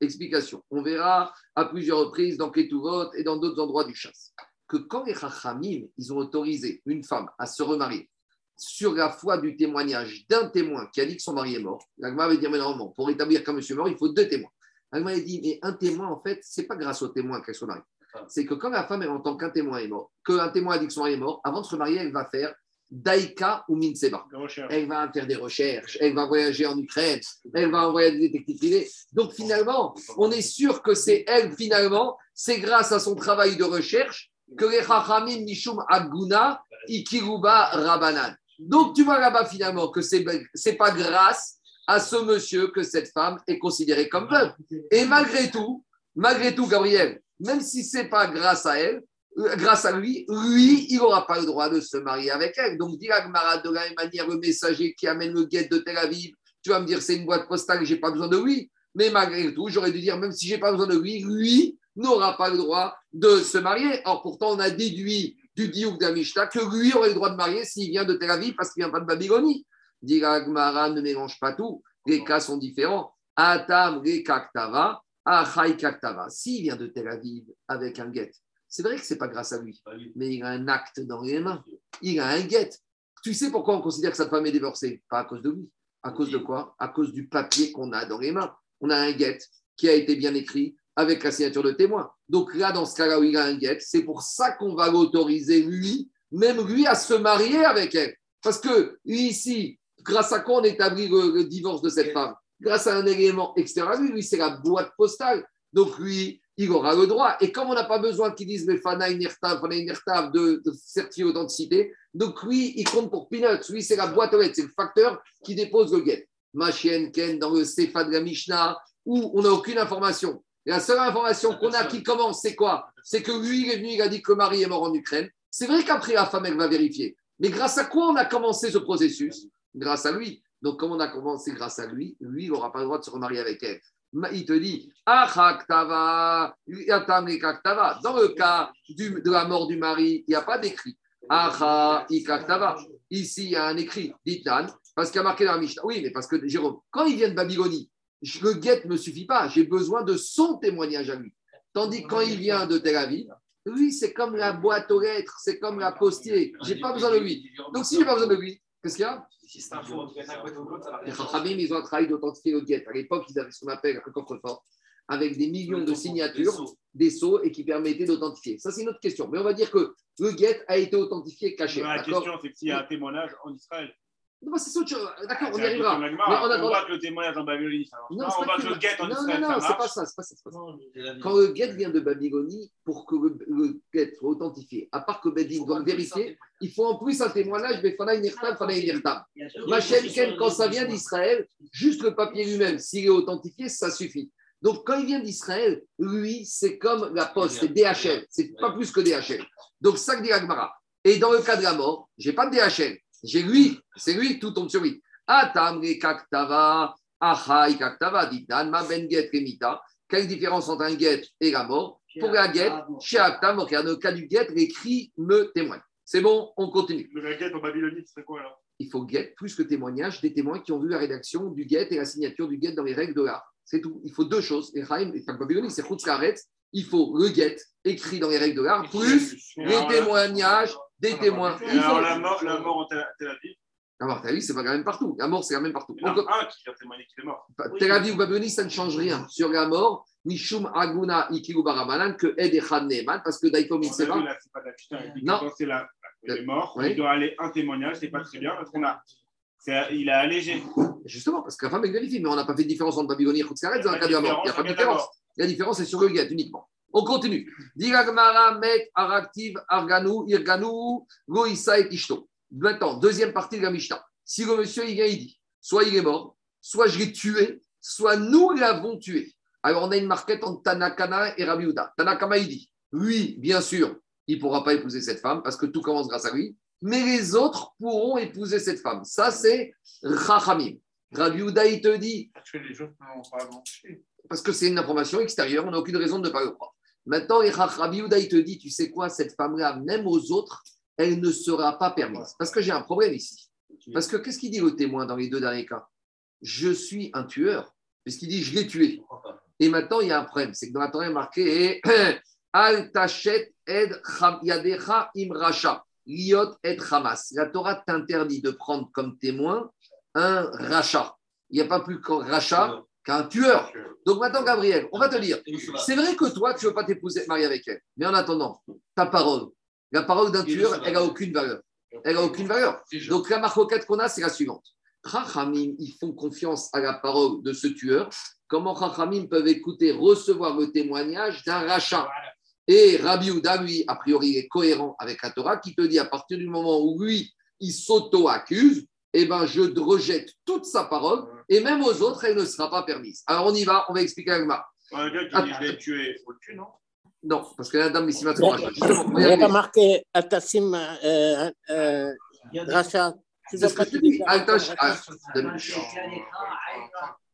Explication. On verra à plusieurs reprises dans Ketuvot et dans d'autres endroits du chasse que quand les Chachamim, ils ont autorisé une femme à se remarier sur la foi du témoignage d'un témoin qui a dit que son mari est mort, l'Agma va dire, mais normalement, pour établir qu'un monsieur est mort, il faut deux témoins. L'Agma a dit, mais un témoin, en fait, c'est pas grâce au témoin qu'elle se marie. C'est que quand la femme, elle entend qu'un témoin est mort, qu'un témoin a dit que son mari est mort, avant de se marier, elle va faire Daika ou Minseba. Elle va faire des recherches, elle va voyager en Ukraine, elle va envoyer des détectives privés. Donc finalement, on est sûr que c'est elle, finalement, c'est grâce à son travail de recherche que les Chachamim Mishum Aguna Ikiruba Rabanan. Donc tu vois là-bas finalement que c'est c'est pas grâce à ce monsieur que cette femme est considérée comme veuve. Et malgré tout, malgré tout, Gabriel, même si c'est pas grâce à elle, euh, grâce à lui, lui, il n'aura pas le droit de se marier avec elle. Donc, dit Agmara, de la même manière, le messager qui amène le guet de Tel Aviv, tu vas me dire c'est une boîte postale, j'ai pas besoin de lui. Mais malgré tout, j'aurais dû dire, même si j'ai pas besoin de lui, lui n'aura pas le droit de se marier. Or, pourtant, on a déduit du diouk Mishnah que lui aurait le droit de marier s'il vient de Tel Aviv parce qu'il vient pas de Babylonie. Dit Agmara, ne mélange pas tout. Les cas sont différents. Atam, les kaktava, achai kaktava. S'il vient de Tel Aviv avec un guet, c'est vrai que c'est pas grâce à lui, mais il a un acte dans les mains. Il a un guet. Tu sais pourquoi on considère que sa femme est divorcée? Pas à cause de lui. À cause de quoi? À cause du papier qu'on a dans les mains. On a un guet qui a été bien écrit avec la signature de témoin. Donc là, dans ce cas-là où il a un guet, c'est pour ça qu'on va l'autoriser, lui, même lui, à se marier avec elle. Parce que ici, grâce à quoi on établit le, le divorce de cette femme? Grâce à un élément extérieur à lui, lui, c'est la boîte postale. Donc lui, il aura le droit. Et comme on n'a pas besoin qu'ils disent Fanaï Nirtav, Fanaï Nirtav de, de certificat d'authenticité, donc lui, il compte pour Peanuts. Lui, c'est la boîte aux lettres, c'est le facteur qui dépose le guet. Machien Ken dans le Sefa de la Mishnah, où on n'a aucune information. La seule information qu'on a qui commence, c'est quoi? C'est que lui, il est venu, il a dit que le mari est mort en Ukraine. C'est vrai qu'après, la femme, elle va vérifier. Mais grâce à quoi on a commencé ce processus? Grâce à lui. Donc, comme on a commencé grâce à lui, lui, il n'aura pas le droit de se remarier avec elle. Il te dit, Ikaktava. Dans le cas du- de la mort du mari, il n'y a pas d'écrit. Ikaktava. Ici, il y a un écrit, dit Nan, parce qu'il a marqué dans la Mishnah. Oui, mais parce que Jérôme, quand il vient de Babylonie, le guet ne me suffit pas. J'ai besoin de son témoignage à lui. Tandis que quand il vient de Tel Aviv, lui, c'est comme la boîte aux lettres, c'est comme la postier. J'ai pas besoin de lui. Donc, si j'ai pas besoin de lui, qu'est-ce qu'il y a? Si c'est un faux, il y en a un côté ou l'autre, ça va Les Chachamim, ils ont un travail d'authentifier le guet. À l'époque, ils avaient ce qu'on appelle un coffre-fort, avec des millions de signatures, des sceaux, et qui permettaient d'authentifier. Ça, c'est une autre question. Mais on va dire que le guet a été authentifié caché. La question, c'est que s'il y a un témoignage en Israël, Non, c'est autre chose. D'accord, on y arrivera. Mais On attendant- voit que le témoignage en Babylonie, Non, On le le- guet en non, Israël, non, non, c'est pas ça, c'est pas ça. pas. Non. Quand le guet vient de Babylonie, pour que le, le guet soit authentifié, à part que Bedin doit le vérifier, il faut en plus un témoignage, mais Fana Nirtam, Fana Nirtam. Machem Ken, quand ça vient d'Israël, juste le papier lui-même, s'il est authentifié, ça suffit. Donc, quand il vient d'Israël, lui, c'est comme la poste, c'est DHL, c'est pas plus que DHL. Donc, ça que dit Agmara. Et dans le cas de la mort, j'ai pas de DHL, j'ai lui, c'est lui, tout tombe sur lui. Atam re kaktava, achai kaktava, ditan, ma ben get remita. Quelle différence entre un get et la mort? Pour la get, chez Aktam, dans le cas du get, l'écrit me témoigne. C'est bon, on continue. Le guet en Babylonie, c'est quoi alors? Il faut get plus que témoignage des témoins qui ont vu la rédaction du get et la signature du get dans les règles de l'art. C'est tout. Il faut deux choses. Et Chaim, et Babylonie, c'est. Il faut le get écrit dans les règles de l'art, plus les témoignages des témoins. Et Il faut... alors la mort, la mort en Tel Tel Aviv, La mort, t'as vu, c'est pas la même partout. La mort, c'est la même partout. il y en Donc, a un qui a témoigné qu'il est mort. Tel Aviv ou Babylonie, ça ne change rien. Sur la mort, Mishum Aguna Ikiru Barabanan, que Ed Echad Neeman, parce que Daifom On a vu, Mitseva, là, c'est pas de la putain. Non. c'est la, il est mort, Oui. il doit aller un témoignage, c'est pas très bien parce qu'on a. Il a allégé. justement, parce que la femme, elle vérifie, mais on n'a pas fait de différence entre Babylonie et Khutzkaret dans le cas de la mort. Il n'y a pas de différence. La différence, c'est sur le get uniquement. On continue. Diragmara met araktiv arganu irganu goïsa et ishto. Maintenant, deuxième partie de la Mishnah. Si le monsieur, il vient, il dit, soit il est mort, soit je l'ai tué, soit nous l'avons tué. Alors, on a une marquette entre Tanakana et Rabbi Uda. Tanakama, il dit, lui, bien sûr, il ne pourra pas épouser cette femme parce que tout commence grâce à lui, mais les autres pourront épouser cette femme. Ça, c'est Chachamim. Rabbi Uda, il te dit, Parce que les gens ne pas parce que c'est une information extérieure, on n'a aucune raison de ne pas le croire. Maintenant, Rabbi Yehuda, il te dit, tu sais quoi, cette femme-là, même aux autres, elle ne sera pas permise. Parce que j'ai un problème ici. Parce que qu'est-ce qu'il dit le témoin dans les deux derniers cas? Je suis un tueur. Puisqu'il dit, je l'ai tué. Et maintenant, il y a un problème. C'est que dans la Torah, il est marqué Al tachet ed yadecha im racha, liot et hamas. La Torah t'interdit de prendre comme témoin un rachat. Il n'y a pas plus qu'un rachat qu'un tueur. Donc maintenant, Gabriel, on va te dire, c'est vrai que toi, tu ne veux pas t'épouser, marier avec elle. Mais en attendant, ta parole, la parole d'un tueur, elle n'a aucune valeur. Elle n'a aucune valeur. Donc la marquette qu'on a, c'est la suivante. Chachamim, ils font confiance à la parole de ce tueur. Comment Chachamim peuvent écouter, recevoir le témoignage d'un rachat? Et Rabbi Houda, lui, a priori, est cohérent avec la Torah, qui te dit à partir du moment où lui, il s'auto-accuse, eh ben, je rejette toute sa parole, et même aux autres, elle ne sera pas permise. Alors on y va, on va expliquer Agma. Un gars qui dit je l'ai tué, il faut le tuer, non? Non, parce que la dame ici m'a Il n'y a pas marqué Atassim C'est ce que dis.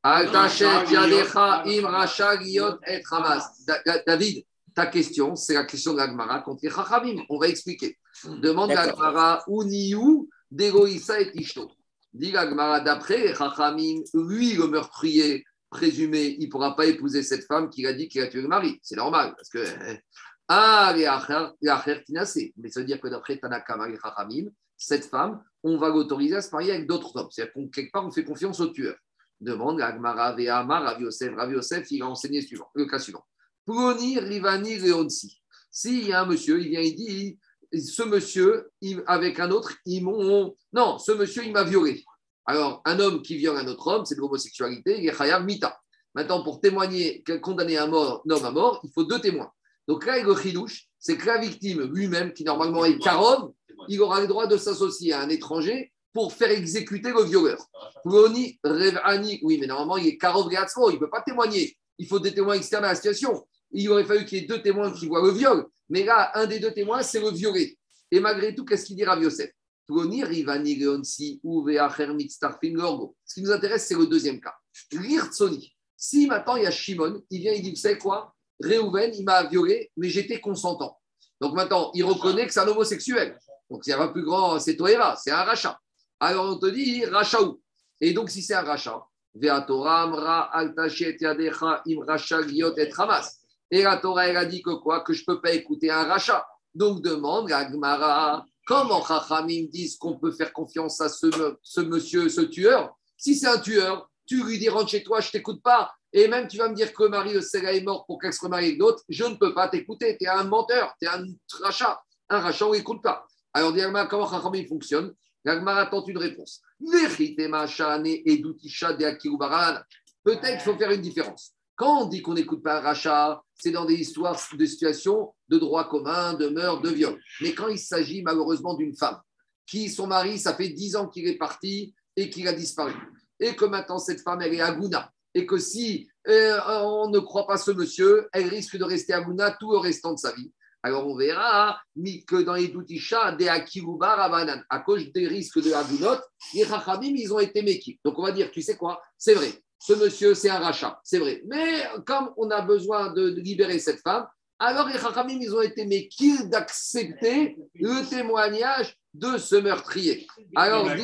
Altachet Yadecha Im Racha et Hamas. David, ta question, c'est la question de l'Agmara contre les Chachamim. On va expliquer. Demande D'accord. l'Agmara Uniou d'Egoïsa et Ishto. Dit d'après les Chachamim, lui, le meurtrier présumé, il ne pourra pas épouser cette femme qui a dit qu'il a tué le mari. C'est normal, parce que. Ah. Mais ça veut dire que d'après Tanakama et Chachamim, cette femme, on va l'autoriser à se marier avec d'autres hommes. C'est-à-dire qu'on quelque part, on fait confiance au tueur. Demande Agmara Ve'amar, Rav Yosef. Rav Yosef, il a enseigné suivant, le cas suivant. Ploni Rivani Leonsi. S'il y a un monsieur, il vient, il dit ce monsieur, avec un autre, ils m'ont. Non, ce monsieur, il m'a violé. Alors, un homme qui viole un autre homme, c'est de l'homosexualité, il est Khayab Mita. Maintenant, pour témoigner, condamner un, mort, un homme à mort, il faut deux témoins. Donc là, le chidouche, c'est que la victime lui-même, qui normalement est Karov, il aura le droit de s'associer à un étranger pour faire exécuter le violeur. Ploni, Revani, oui, mais normalement, il est Reatzmo, il ne peut pas témoigner. Il faut des témoins externes à la situation. Il aurait fallu qu'il y ait deux témoins qui voient le viol. Mais là, un des deux témoins, c'est le violé. Et malgré tout, qu'est-ce qu'il dit Rav Yosef? Ce qui nous intéresse, c'est le deuxième cas. Lirtsoni. Si maintenant, il y a Shimon, il vient, il dit, vous savez quoi? Réhouven, il m'a violé, mais j'étais consentant. Donc maintenant, il reconnaît que c'est un homosexuel. Donc il y a un plus grand, c'est Toera, c'est un rachat. Alors on te dit rachaou. Et donc si c'est un rachat, Veatoram ra altachet yadecha im racha et hamas. Et la Torah, elle a dit que quoi? Que je ne peux pas écouter un rachat. Donc demande à Gmara, comment Chachamim disent qu'on peut faire confiance à ce, monsieur, ce tueur? Si c'est un tueur, tu lui dis rentre chez toi, je ne t'écoute pas. Et même tu vas me dire que Marie de Sela est mort pour qu'elle se remarie avec d'autres, je ne peux pas t'écouter. Tu es un menteur, tu es un rachat. Un rachat, on n'écoute pas. Alors, dis-moi comment Chachamim fonctionne? L'Agmara tente une réponse. Peut-être qu'il faut faire une différence. Quand on dit qu'on n'écoute pas un rachat, c'est dans des histoires de situations de droit commun, de meurtre, de viol. Mais quand il s'agit malheureusement d'une femme, qui, son mari, ça fait 10 ans qu'il est parti et qu'il a disparu, et que maintenant cette femme, elle est à Gouna, et que si euh, on ne croit pas ce monsieur, elle risque de rester à Gouna tout le restant de sa vie. Alors on verra que dans les Doutisha, des à cause des risques de Agunot, les Rachamim, ils ont été méquis. Donc on va dire, tu sais quoi, c'est vrai, ce monsieur, c'est un rachat, c'est vrai. Mais comme on a besoin de, libérer cette femme, alors les Rachamim, ils ont été méquis d'accepter le témoignage de ce meurtrier. Alors, dis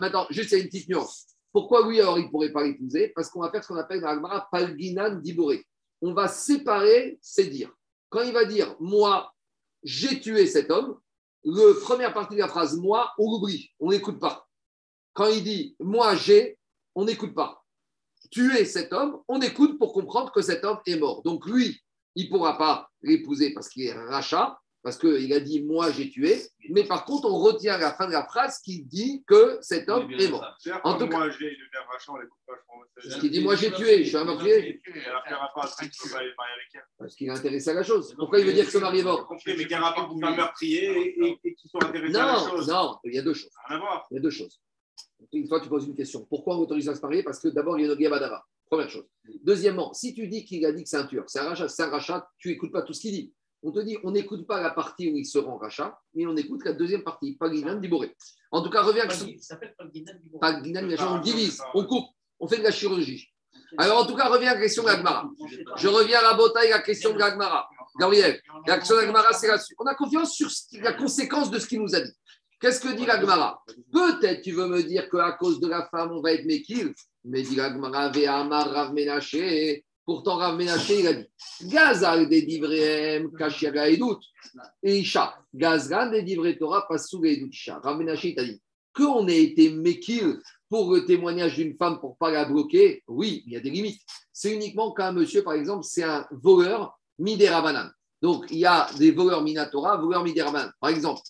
maintenant, juste une petite nuance. Pourquoi oui, alors il ne pourrait pas l'épouser? Parce qu'on va faire ce qu'on appelle dans l'Agmara Palginan Diboré on va séparer ses dires. Quand il va dire moi, j'ai tué cet homme, la première partie de la phrase moi, on l'oublie, on n'écoute pas. Quand il dit moi, j'ai, on n'écoute pas. Tuer cet homme, on écoute pour comprendre que cet homme est mort. Donc lui, il ne pourra pas l'épouser parce qu'il est rachat, parce qu'il a dit moi j'ai tué, mais par contre on retient la fin de la phrase qui dit que cet homme est mort. En tout cas, moi j'ai rachat, on l'écoute pas. Parce qu'il dit moi j'ai tué, je suis un meurtrier. Parce qu'il est intéressé à la chose. Pourquoi il veut dire que ce mari est mort? Mais quel rapport pour un meurtrier et qui sont intéressés à la chose Non, il y a deux choses. Il y a deux choses. Une fois, tu poses une question. Pourquoi on autorise à se marier? Parce que d'abord, il y a une Badava. Première chose. Deuxièmement, si tu dis qu'il a dit que c'est un tueur, c'est un rachat, c'est un rachat, tu n'écoutes pas tout ce qu'il dit on te dit, on n'écoute pas la partie où il se rend rachat, mais on écoute la deuxième partie, Paginan Diboré. En tout cas, reviens. Ça s'appelle Paginan Diboré. Paginan, on divise, on coupe, on fait de la chirurgie. Alors, en tout cas, reviens à la question de l'Agmara. Je reviens à la bataille, la question de l'Agmara. Gabriel, la question de l'Agmara, c'est là-dessus. On a confiance sur la conséquence de ce qu'il nous a dit. Qu'est-ce que dit l'Agmara Peut-être tu veux me dire qu'à cause de la femme, on va être méquille, mais dit l'Agmara, Ve'amar Rav Menaché, Pourtant, Rav Menaché, il a dit Gazal des divrem kashiaga edut. Et Isha, Gazgan des divrei Torah pasouga edut Isha. Rav Menaché, il a dit qu'on ait été mekil pour le témoignage d'une femme pour ne pas la bloquer. Oui, il y a des limites. C'est uniquement quand un monsieur, par exemple, c'est un voleur midérabanan. Donc, il y a des voleurs minatora, voleurs midérabanan. Par exemple,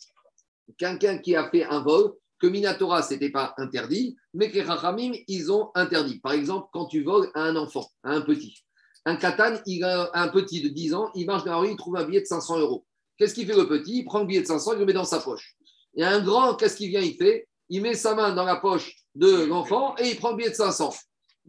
quelqu'un qui a fait un vol, que Minatora, ce n'était pas interdit, mais que les Rachamim, ils ont interdit. Par exemple, quand tu voles à un enfant, à un petit. Un katan, un petit de 10 ans, il marche dans la rue, il trouve un billet de 500 euros. Qu'est-ce qu'il fait le petit? Il prend le billet de 500, il le met dans sa poche. Et un grand, qu'est-ce qu'il vient Il fait? Il met sa main dans la poche de l'enfant et il prend le billet de 500.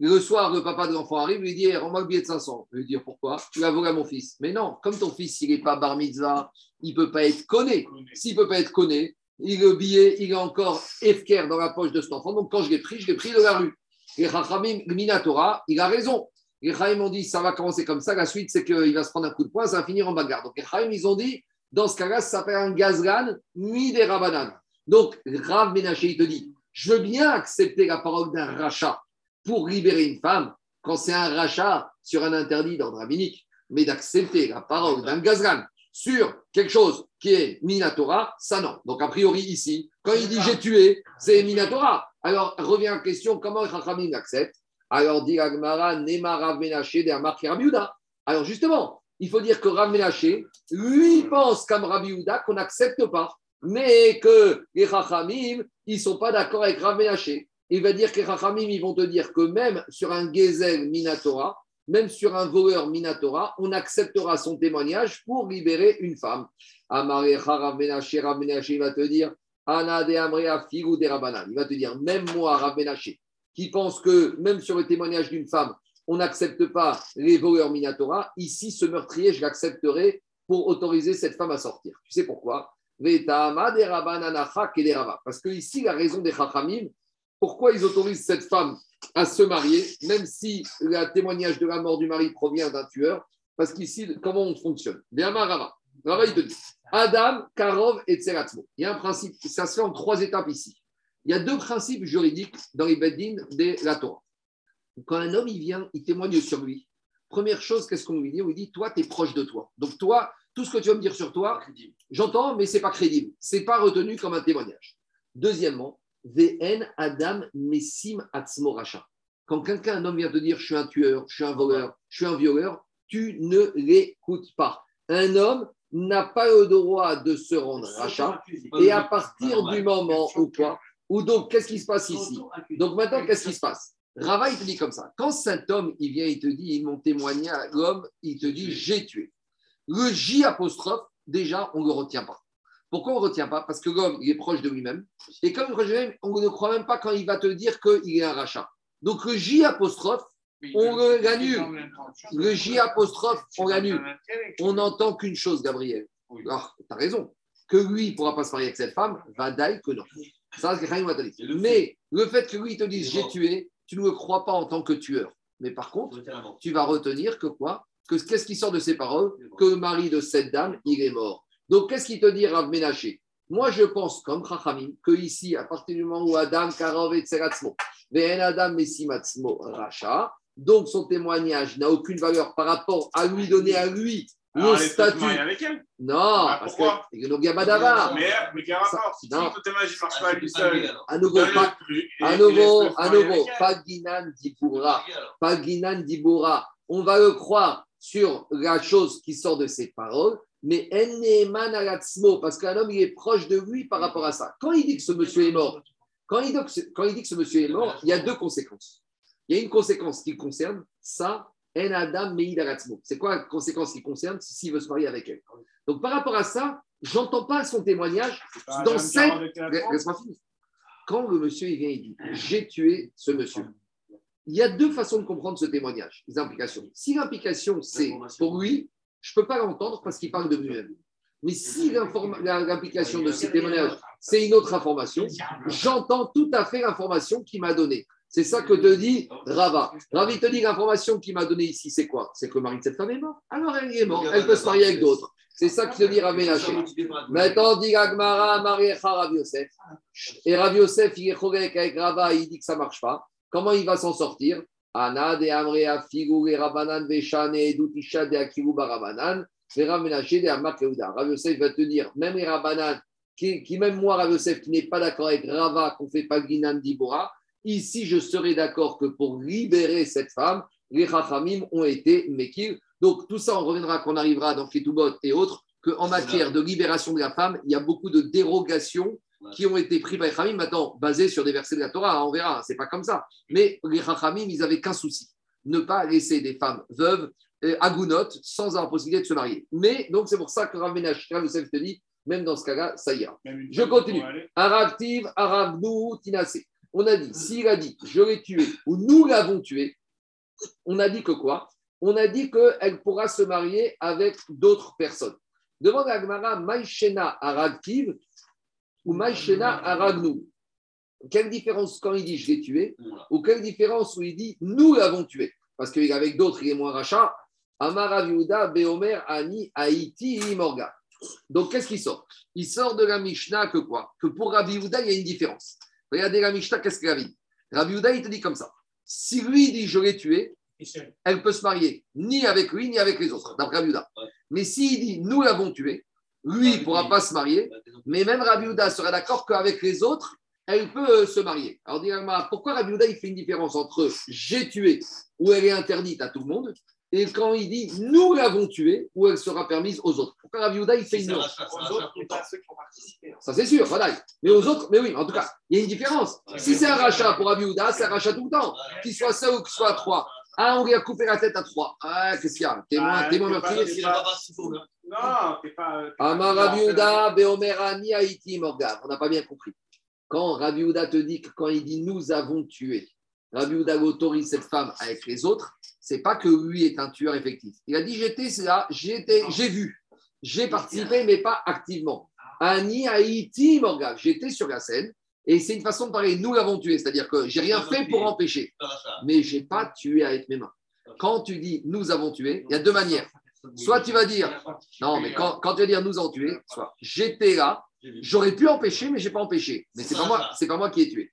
Le soir, le papa de l'enfant arrive, lui dit Rends-moi le billet de 500. Il lui dit Pourquoi? Tu l'as à mon fils. Mais non, comme ton fils, il n'est pas bar mitzvah, il ne peut pas être connu. S'il ne peut pas être connu, il, le billet, il est encore efker dans la poche de cet enfant. Donc, quand je l'ai pris, je l'ai pris de la rue. Et Rachamim, Minatora, il a raison. Les Chaim ont dit, ça va commencer comme ça. La suite, c'est qu'il va se prendre un coup de poing, ça va finir en bagarre. Donc, les ils ont dit, dans ce cas-là, ça s'appelle un gazgan, ni des rabanan. Donc, Rav Menaché, il te dit, je veux bien accepter la parole d'un rachat pour libérer une femme quand c'est un rachat sur un interdit d'ordre rabbinique, mais d'accepter la parole d'un gazgan sur quelque chose qui est Minatora, ça non. Donc, a priori, ici, quand il dit j'ai tué, c'est Minatora. Alors, revient la question comment Rachamim l'accepte Alors, dit Agmara, Nema Rav Menaché, Alors, justement, il faut dire que Rav Menaché, lui, pense comme Rabbi qu'on n'accepte pas, mais que les Rachamim, ils ne sont pas d'accord avec Rav Menaché. Il va dire que les Rachamim, ils vont te dire que même sur un Gezel Minatora, même sur un voleur Minatora, on acceptera son témoignage pour libérer une femme. Amarecha Rav il va te dire, Ana de Figu de Rabanan. Il va te dire, même moi, Rav qui pense que même sur le témoignage d'une femme, on n'accepte pas les voleurs Minatora, ici, ce meurtrier, je l'accepterai pour autoriser cette femme à sortir. Tu sais pourquoi? Parce que ici, la raison des Chachamim, pourquoi ils autorisent cette femme à se marier, même si le témoignage de la mort du mari provient d'un tueur, parce qu'ici, comment on fonctionne? Bien, Rava. Rava, il te dit Adam, Karov et Tseratzmo. Il y a un principe, ça se fait en trois étapes ici. Il y a deux principes juridiques dans les Beddin de la Torah. Quand un homme il vient, il témoigne sur lui. Première chose, qu'est-ce qu'on lui dit? On lui dit Toi, tu es proche de toi. Donc, toi, tout ce que tu vas me dire sur toi, j'entends, mais ce n'est pas crédible. Ce n'est pas retenu comme un témoignage. Deuxièmement, VN Adam Messim Atzmoracha. Quand quelqu'un, un homme vient te dire je suis un tueur, je suis un voleur, je suis un violeur, tu ne l'écoutes pas. Un homme, n'a pas le droit de se rendre rachat. Et à partir du moment où quoi Ou donc, qu'est-ce qui se passe ici Donc maintenant, qu'est-ce qui se passe Rava, il te dit comme ça. Quand saint homme, il vient, il te dit, il m'ont témoigné à l'homme, il te dit, j'ai tué. Le J apostrophe, déjà, on ne le retient pas. Pourquoi on ne retient pas? Parce que l'homme, il est proche de lui-même. Et comme il est proche de lui-même, on ne croit même pas quand il va te dire qu'il est un rachat. Donc le J apostrophe, on l'annule. Le J apostrophe, on l'annule. On n'entend qu'une chose, Gabriel. Alors, tu as raison. Que lui ne pourra pas se marier avec cette femme, va d'ailleurs que non. Ça. Mais le fait que lui te dise j'ai tué, tu ne le crois pas en tant que tueur. Mais par contre, tu vas retenir que quoi? Que Qu'est-ce qui sort de ces paroles? Que le mari de cette dame, il est mort. Donc, qu'est-ce qu'il te dit, Rav Ménaché Moi, je pense, comme Chachamim, que ici, à partir du moment où Adam, Karov et Tseratzmo, Adam, Messimatzmo, Racha, donc son témoignage n'a aucune valeur par rapport à lui donner à lui le statut. avec elle? Non, Ah, parce pourquoi? que donc il y a. Mais, mais rapport. Si mains, je marche pas lui seul. À nouveau, pas, truc et à nouveau, à nouveau, pas Dibura, pas Dibura. On va le croire sur la chose qui sort de ses paroles, mais Enneman Alatzmo, parce qu'un homme, il est proche de lui par rapport à ça. Quand il dit que ce monsieur est mort, quand il dit que ce, quand il dit que ce monsieur est mort, il y a deux conséquences. Il y a une conséquence qui concerne ça, En Adam. C'est quoi la conséquence qui concerne s'il veut se marier avec elle? Donc par rapport à ça, j'entends pas son témoignage dans cette. Laisse-moi finir. Quand le monsieur il vient, il dit J'ai tué ce monsieur. Il y a deux façons de comprendre ce témoignage, les implications. Si l'implication, c'est pour lui, je ne peux pas l'entendre parce qu'il parle de lui-même. Mais si l'implication de ce témoignage, c'est une autre information, j'entends tout à fait l'information qu'il m'a donnée. C'est ça que te dit Rava. Il te dit l'information qu'il m'a donnée ici, c'est quoi? C'est que le mari de cette femme est mort. Alors elle est morte. Elle peut se marier avec d'autres. C'est ça que te dit Rav. Maintenant, dit Agmara, Mariecha, Rav Yosef. Et Rav Yosef, il est avec Rava, il dit que ça ne marche pas. Comment il va s'en sortir? Ana de Amrea Figu et Rabanan Veshane et Dutisha de Akiru Barabanan. Ménaché de Amak Yehuda. Rav Yosef va te dire, même les Rabanan, qui, qui même moi, Rav Yosef, qui n'est pas d'accord avec Rava, qu'on ne fait pas Ginan Dibora, ici, je serais d'accord que pour libérer cette femme, les Chachamim ont été Mekir. Donc, tout ça, on reviendra quand on arrivera dans Ketubot et autres, qu'en matière de libération de la femme, il y a beaucoup de dérogations qui ont été prises par les Chachamim, maintenant basées sur des versets de la Torah, hein, on verra, c'est pas comme ça. Mais les Chachamim, ils n'avaient qu'un souci, ne pas laisser des femmes veuves, euh, agounotes, sans avoir possibilité de se marier. Mais, donc, c'est pour ça que Rav Menach, te dit, même dans ce cas-là, ça ira. Je continue. Arabnou, Tinasé. On a dit, s'il a dit, je l'ai tué ou nous l'avons tué, on a dit que quoi? On a dit qu'elle pourra se marier avec d'autres personnes. Demande à Agmara, Maïchena ou Maïchena Aragnou. Quelle différence quand il dit je l'ai tué ou quelle différence où il dit nous l'avons tué Parce qu'avec d'autres, il est moins rachat. Amara Viuda, Beomer, Ani, Haïti, Morga. Donc, qu'est-ce qui sort? Il sort de la Mishnah que quoi? Que pour Rabbi il y a une différence. Regardez la Mishnah, qu'est-ce qu'elle a dit? Rabbi il te dit comme ça. Si lui dit je l'ai tué, elle peut se marier ni avec lui, ni avec les autres, d'après Rabbi Yehuda. Ouais. Mais s'il dit nous l'avons tué, lui ne pourra pas se marier, mais même Rabbi Yehuda sera d'accord qu'avec les autres, elle peut euh, se marier. Alors, pourquoi Rabbi Yehuda, il fait une différence entre j'ai tué, où elle est interdite à tout le monde, et quand il dit nous l'avons tué, où elle sera permise aux autres? Pourquoi Rabbi Yehuda, il fait une nuance ça, c'est sûr, voilà. Mais aux autres, mais oui, en tout cas, il y a une différence. Si c'est un rachat pour Abiouda, c'est un rachat tout le temps. Qu'il soit seul ou qu'il soit trois. Ah, on lui a coupé la tête à trois. Ah, qu'est-ce qu'il y a T'es moins, Ah, c'est pas- meurtrier. Faut, là. Non, t'es pas. Amar Rabiouda, Beomerani, Haïti, Morgan. On n'a pas bien compris. Quand Rabiouda te dit que quand il dit nous avons tué, Rabiouda autorise cette femme avec les autres, c'est pas que lui est un tueur effectif. Il a dit j'étais là, j'étais, j'ai vu, j'ai participé, mais pas activement. Ani, Haïti, Morgan. J'étais sur la scène et c'est une façon de parler. Nous l'avons tué, c'est-à-dire que j'ai rien fait pour empêcher, mais j'ai pas tué avec mes mains. Quand tu dis nous avons tué, il y a deux manières. Soit tu vas dire non, mais quand, quand tu vas dire nous avons tué, soit j'étais là, j'aurais pu empêcher, mais j'ai pas empêché. Mais c'est pas moi, c'est pas moi qui ai tué.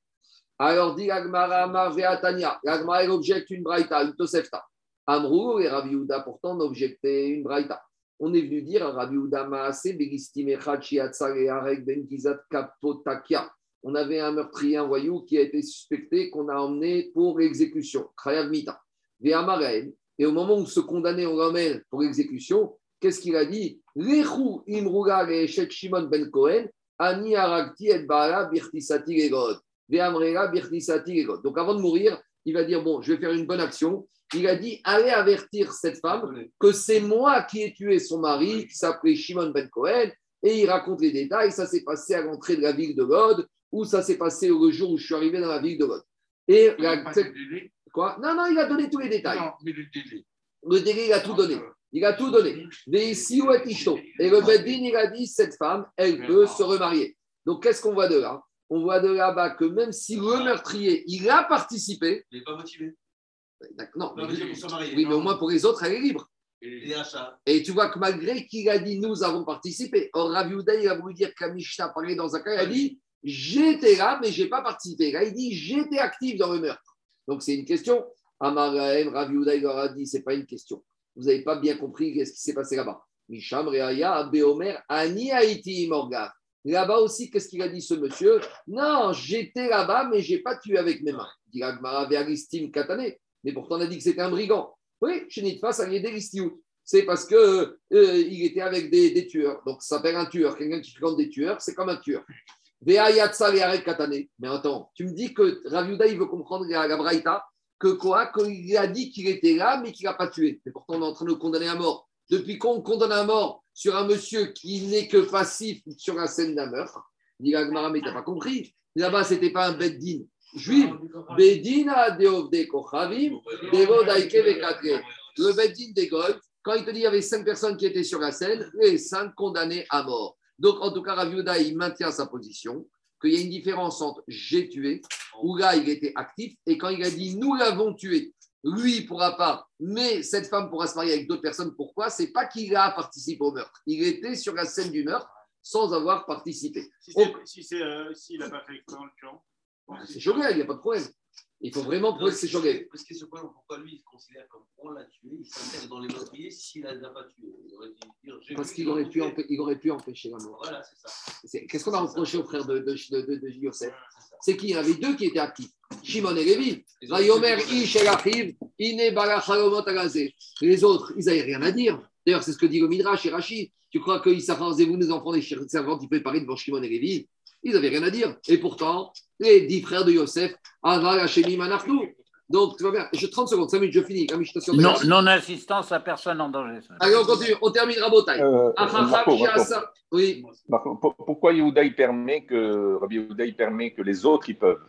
Alors dit Agmara Marveatania, Agmara objecte une braïta, une tosefta. Amrou et Yehuda pourtant ont objecté une braïta. On est venu dire à Rabbi Yehuda Maase Begistim Echad Shiatzar et Arek Ben Gizat Kapotakia. On avait un meurtrier, un voyou qui a été suspecté, qu'on a emmené pour exécution. Krayav Mita. Et au moment où ce condamné, on l'emmène pour exécution, qu'est-ce qu'il a dit? Lechu imruga Shimon ben Cohen, ani arakti et birtisati birtisati. Donc avant de mourir, il va dire Bon, je vais faire une bonne action. Il a dit Allez avertir cette femme que c'est moi qui ai tué son mari, qui s'appelait Shimon ben Cohen. Et il raconte les détails. Ça s'est passé à l'entrée de la ville de Lod, ou ça s'est passé le jour où je suis arrivé dans la ville de Lod. Et la- Quoi? Non, non, il a donné tous les détails. Non, mais le délai. Le délai, il a tout donné. Il a tout donné. Où Et le Beddin, il a dit cette femme, elle peut se remarier. Donc, qu'est-ce qu'on voit de là? On voit de là-bas que même si le meurtrier, il a participé, Il n'est pas motivé. non, mais oui, mais au moins pour les autres, elle est libre. Et tu vois que malgré qu'il a dit nous avons participé, or Rav Yehuda, il a voulu dire que Mishnah parlait dans un cas, il a dit j'étais là, mais je n'ai pas participé. Là, il dit j'étais actif dans le meurtre. Donc c'est une question. Amaraem, Rav Yehuda, il dit c'est pas une question. Vous n'avez pas bien compris ce qui s'est passé là-bas. Misham, Reaya, Ani Haïti, Morgan. Là-bas aussi, qu'est-ce qu'il a dit ce monsieur? Non, j'étais là-bas, mais je n'ai pas tué avec mes mains. Il dit Agmara Katane. Mais pourtant, on a dit que c'était un brigand. Oui, chez Nitfa, ça d'Elistiout. C'est parce que euh, était avec des, des tueurs. Donc, ça s'appelle un tueur. Quelqu'un qui fréquente des tueurs, c'est comme un tueur. Mais attends, tu me dis que Raviuda, il veut comprendre la, Braïta, que quoi Qu'il a dit qu'il était là, mais qu'il n'a pas tué. Mais pourtant, on est en train de le condamner à mort. Depuis qu'on le condamne à mort sur un monsieur qui n'est que passif sur la scène d'un meurtre, dit Agmara, mais tu n'as pas compris. Là-bas, ce n'était pas un beddin juif. Bedina deovde kochavim. Le beddin des Goy, quand il te dit qu'il y avait cinq personnes qui étaient sur la scène, les cinq condamnés à mort. Donc, en tout cas, Raviuda, il maintient sa position, qu'il y a une différence entre j'ai tué, où là, il était actif, et quand il a dit nous l'avons tué, lui, il ne pourra pas, mais cette femme pourra se marier avec d'autres personnes. Pourquoi? C'est pas qu'il a participé au meurtre. Il était sur la scène du meurtre sans avoir participé. Si c'est- si c'est, euh, s'il n'a pas fait en l'occurrence. C'est Shogel, il n'y a pas de problème. Il faut vraiment que c'est Shogel. Parce que ce point, pourquoi lui, il se considère comme on l'a tué, il s'intègre dans les meurtriers s'il ne l'a pas tué. Il aurait dire, Parce qu'il aurait, pu tué. empê- il aurait pu empêcher la mort. Voilà, c'est ça. C'est- Qu'est-ce qu'on a reproché au frère de, de, de, Yosef? C'est qu'il y en avait deux qui étaient actifs. Shimon et Lévi. Les autres, ils n'avaient rien à dire. D'ailleurs, c'est ce que dit le Midrash et Rashi. Tu crois que Issachar Zevou, les enfants des servantes, ils préparés devant Shimon et Lévi? Ils n'avaient rien à dire. Et pourtant, les dix frères de Yosef, Aval Hashemim Anachnu. Donc, tu vois bien. Je, 30 secondes, 5 minutes, je finis. T'assure. Non, non-assistance à personne en danger. Allez, on continue. On termine Rabotai. Euh, Marco, Marco, Sheasa- Oui, Marco, pourquoi Yehuda il permet que Rabbi Yehuda il permet que les autres ils peuvent?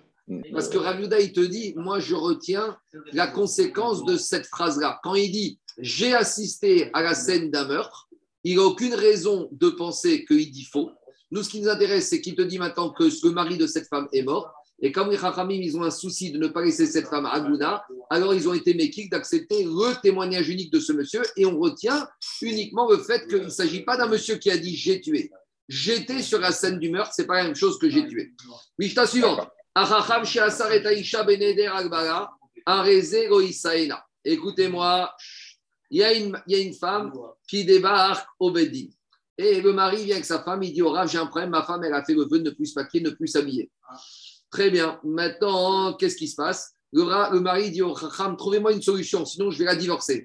Parce que Raviuda, il te dit, moi, je retiens la conséquence de cette phrase-là. Quand il dit j'ai assisté à la scène d'un meurtre, il n'a aucune raison de penser qu'il dit faux. Nous, ce qui nous intéresse, c'est qu'il te dit maintenant que le mari de cette femme est mort. Et comme les Chachamim, ils ont un souci de ne pas laisser cette femme à Gouna, alors ils ont été méquiques d'accepter le témoignage unique de ce monsieur. Et on retient uniquement le fait qu'il ne s'agit pas d'un monsieur qui a dit j'ai tué. J'étais sur la scène du meurtre, c'est pas la même chose que j'ai tué. Mishnah suivante. Écoutez-moi, il y, a une, y a une femme qui débarque au Beddin. Et le mari vient avec sa femme, il dit au Rav, j'ai un problème, ma femme, elle a fait le vœu de ne plus se maquiller, ne plus s'habiller. Très bien. Maintenant, qu'est-ce qui se passe? Le, le mari dit au Chacham, trouvez-moi une solution, sinon je vais la divorcer.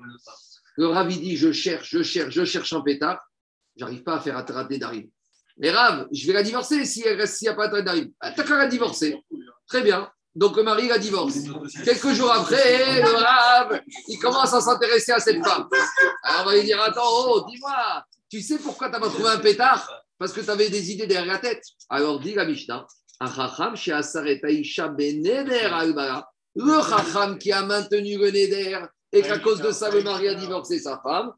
Le Rav, dit, je cherche, je cherche, je cherche un pétard. J'arrive pas à faire attraper darim. Mais Rav, je vais la divorcer si reste, s'il n'y a pas de darim. Ah, T'as qu'à la divorcer. Très bien. Donc le mari la divorce. Quelques jours après, le Rav, il commence à s'intéresser à cette femme. Alors on va lui dire, attends, oh, dis-moi, tu sais pourquoi tu n'as pas trouvé un pétard? Parce que tu avais des idées derrière la tête. Alors dit la Mishnah, albara. Le chacham qui a maintenu le neder et qu'à cause de ça, le mari a divorcé sa femme,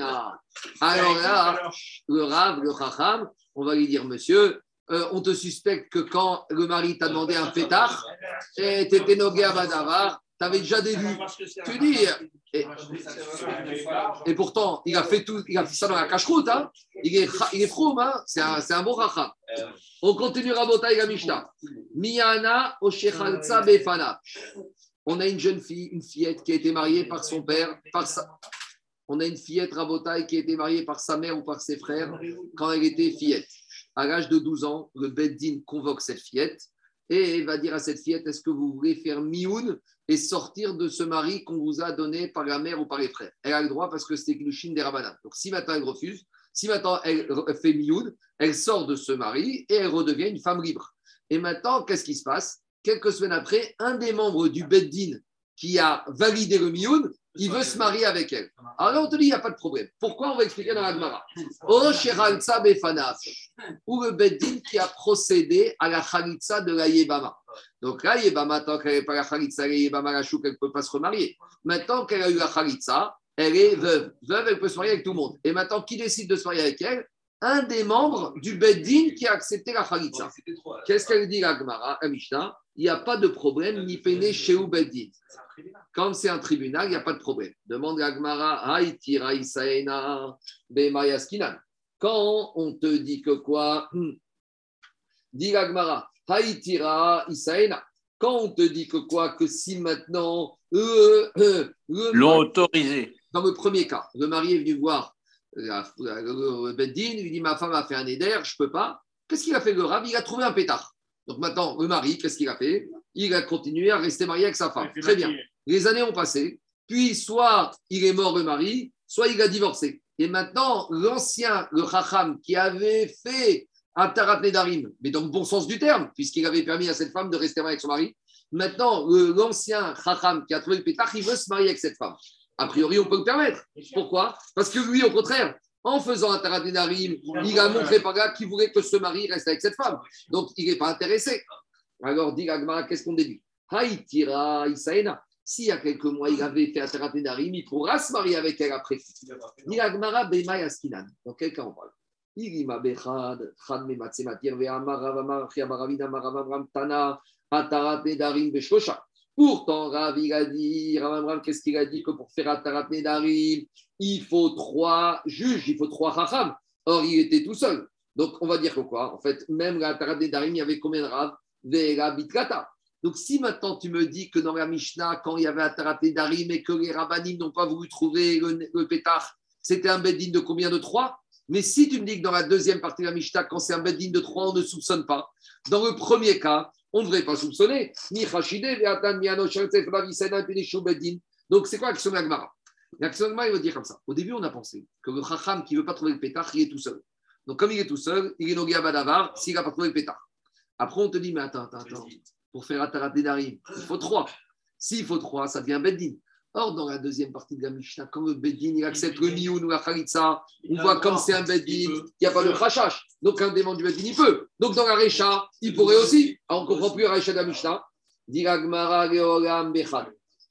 a. Alors là, le Rav, le chacham, on va lui dire, monsieur, euh, on te suspecte que quand le mari t'a demandé un pétard, et tu étais nogué à Badavar, tu déjà des vues. Tu dis, et, et pourtant, il a fait tout, il a fait ça dans la cache-route, hein. il est, il est hein. c'est un, un bon racham. On continue Mishnah. Miyana Oshechalza Befana. On a une jeune fille, une fillette qui a été mariée par son père, par sa... On a une fillette Rabotai qui a été mariée par sa mère ou par ses frères quand elle était fillette. À l'âge de 12 ans, le Beddin convoque cette fillette et va dire à cette fillette est-ce que vous voulez faire mioun? Et sortir de ce mari qu'on vous a donné par la mère ou par les frères Elle a le droit parce que c'était Klushin des Rabbanan. Donc si maintenant elle refuse, si maintenant elle fait mioun, elle sort de ce mari et elle redevient une femme libre. Et maintenant, qu'est-ce qui se passe? Quelques semaines après, un des membres du Beddin qui a validé le mioun, il veut se marier avec elle. Alors on te dit, il n'y a pas de problème. Pourquoi On va expliquer dans la Gemara. Oh, ou le Beddin qui a procédé à la Khalitsa de la Yébama. Donc là, Yébama, tant qu'elle n'est pas la Khalitsa, la Yébama, la chouk, elle ne peut pas se remarier. Maintenant qu'elle a eu la Khalitsa, elle est veuve. Veuve, elle peut se marier avec tout le monde. Et maintenant, qui décide de se marier avec elle? Un des membres du Beddin qui a accepté la Khalitsa. Qu'est-ce qu'elle dit, la Gemara, la Mishnah? Il n'y a pas de problème, ni péné chez ou Beddin. Quand c'est un tribunal, il n'y a pas de problème. Demande à Gmara, Haïtira Isaena, Bemayaskinan. Quand on te dit que quoi? Hmm. Dis à Gmara, Haïtira Isaena. Quand on te dit que quoi? Que si maintenant. Euh, euh, le L'ont autorisé. Dans le premier cas, le mari est venu voir le Beddin, il lui dit Ma femme a fait un éder, je ne peux pas. Qu'est-ce qu'il a fait le rab? Il a trouvé un pétard. Donc maintenant, le mari, qu'est-ce qu'il a fait? Il a continué à rester marié avec sa femme. Très bien. Les années ont passé, puis soit il est mort le mari, soit il a divorcé. Et maintenant, l'ancien, le Chacham, qui avait fait un Tarat Nedarim, mais dans le bon sens du terme, puisqu'il avait permis à cette femme de rester mariée avec son mari, maintenant, l'ancien Chacham qui a trouvé le pétard, il veut se marier avec cette femme. A priori, on peut le permettre. Pourquoi? Parce que lui, au contraire, en faisant un Tarat Nedarim, il a montré par là qu'il voulait que ce mari reste avec cette femme. Donc, il n'est pas intéressé. Alors, dit Agmara, qu'est-ce qu'on déduit? Haïtira Isaena. S'il y a quelques mois, il avait fait un Tarat Nedarim, il pourra se marier avec elle après. Dit Agmara, Bema Yaskinan. Dans quel cas parle? Irima Bechad, Chad Mematsematir, Ve'amar Ravamar, Chiamaravina, Maravamram, Tana, Atarat Nedarim, Beshosha. Pourtant, Rav, il a dit, Rav qu'est-ce qu'il a dit que pour faire Atarat Nedarim, il faut trois juges, il faut trois Chacham. Or, il était tout seul. Donc, on va dire que quoi? En fait, même la Tarat Nedarim, il y avait combien de Rav? Ve'era Bitkata. Donc, si maintenant tu me dis que dans la Mishnah, quand il y avait un Tarat Nedarim et que les Rabbanim n'ont pas voulu trouver le, pétard, c'était un beddin de combien De trois? Mais si tu me dis que dans la deuxième partie de la Mishnah, quand c'est un beddin de trois, on ne soupçonne pas. Dans le premier cas, on ne devrait pas soupçonner. Ni. Donc, c'est quoi l'action de la Gemara? L'action de la Gemara, il va dire comme ça. Au début, on a pensé que le Chacham qui ne veut pas trouver le pétard, il est tout seul. Donc, comme il est tout seul, il est nogué à Badavar s'il n'a pas trouvé le pétard. Après, on te dit, mais attends, attends, attends. Pour faire Atarat Nedarim, il faut trois. S'il faut trois, ça devient Beddin. Or, dans la deuxième partie de la Mishnah, quand le Beddin il accepte le Mioun ou la Khalitsa, on voit comme c'est un Beddin, il n'y a pas de crachage. Donc, un démon du Beddin, il peut. Donc, dans la Recha, il pourrait aussi. Alors, on ne comprend plus la Recha de la Mishnah.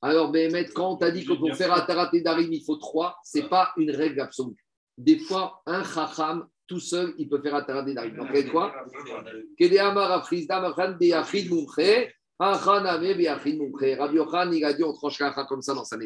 Alors, Béhémet, quand on t'a dit que pour faire Atarat Nedarim, il faut trois, ce n'est pas une règle absolue. Des fois, un Chacham, tout seul, il peut faire Atarat Nedarim. Donc, quelle quoi? Rabbi Yochan, il a dit, on tranche comme ça dans sa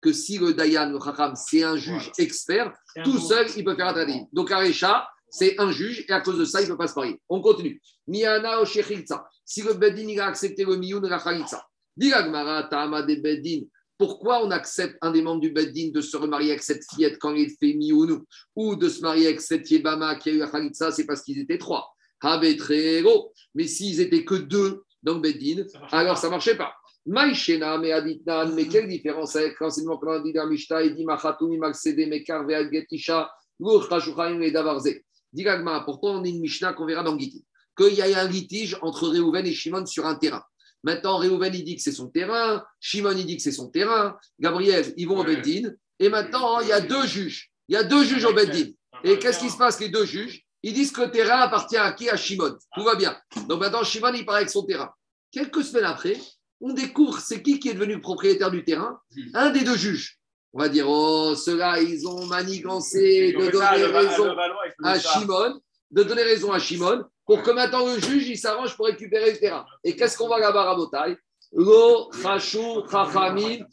que si le Dayan, le Chacham, c'est un juge expert, tout seul, il peut faire un Donc, Arecha, c'est un juge et à cause de ça, il ne peut pas se marier. On continue. Miana o Shechitza. Si le Bedin, il a accepté le Miyun de la Khalitza. Dit Gmara, Ta'ama de Bedin. Pourquoi on accepte un des membres du Beddin de se remarier avec cette fillette quand il fait Mioun ou de se marier avec cette Yébama qui a eu la Khalitza C'est parce qu'ils étaient trois. Habetrero. Mais s'ils étaient que deux dans le Beddin, alors ça ne marchait pas. Maïchena, mais Aditnan, mais quelle différence avec l'enseignement qu'on a dit dans Mishta et dit Machatumi, Maksede, Mekar, Veagetisha, Gourchashuchaim et Davarze. Dit Gagma, pourtant on a une Mishnah qu'on verra dans Giti, qu'il y a un litige entre Réhouven et Shimon sur un terrain. Maintenant, Réhouven, il dit que c'est son terrain, Shimon, il dit que c'est son terrain, Gabriel, ils vont au Beddin, et maintenant, il y a deux juges. Il y a deux juges au Beddin. Et qu'est-ce qui se passe, les deux juges? Ils disent que le terrain appartient à qui? À Shimon. Tout va bien. Donc maintenant, Shimon, il part avec son terrain. Quelques semaines après, on découvre c'est qui qui est devenu le propriétaire du terrain? Un des deux juges. On va dire, oh, ceux-là, ils ont manigancé de donner raison à Shimon, de donner raison à Shimon, pour que maintenant le juge, il s'arrange pour récupérer le terrain. Et qu'est-ce qu'on va là-bas à Botaï Lo, Chachou, Chachamim,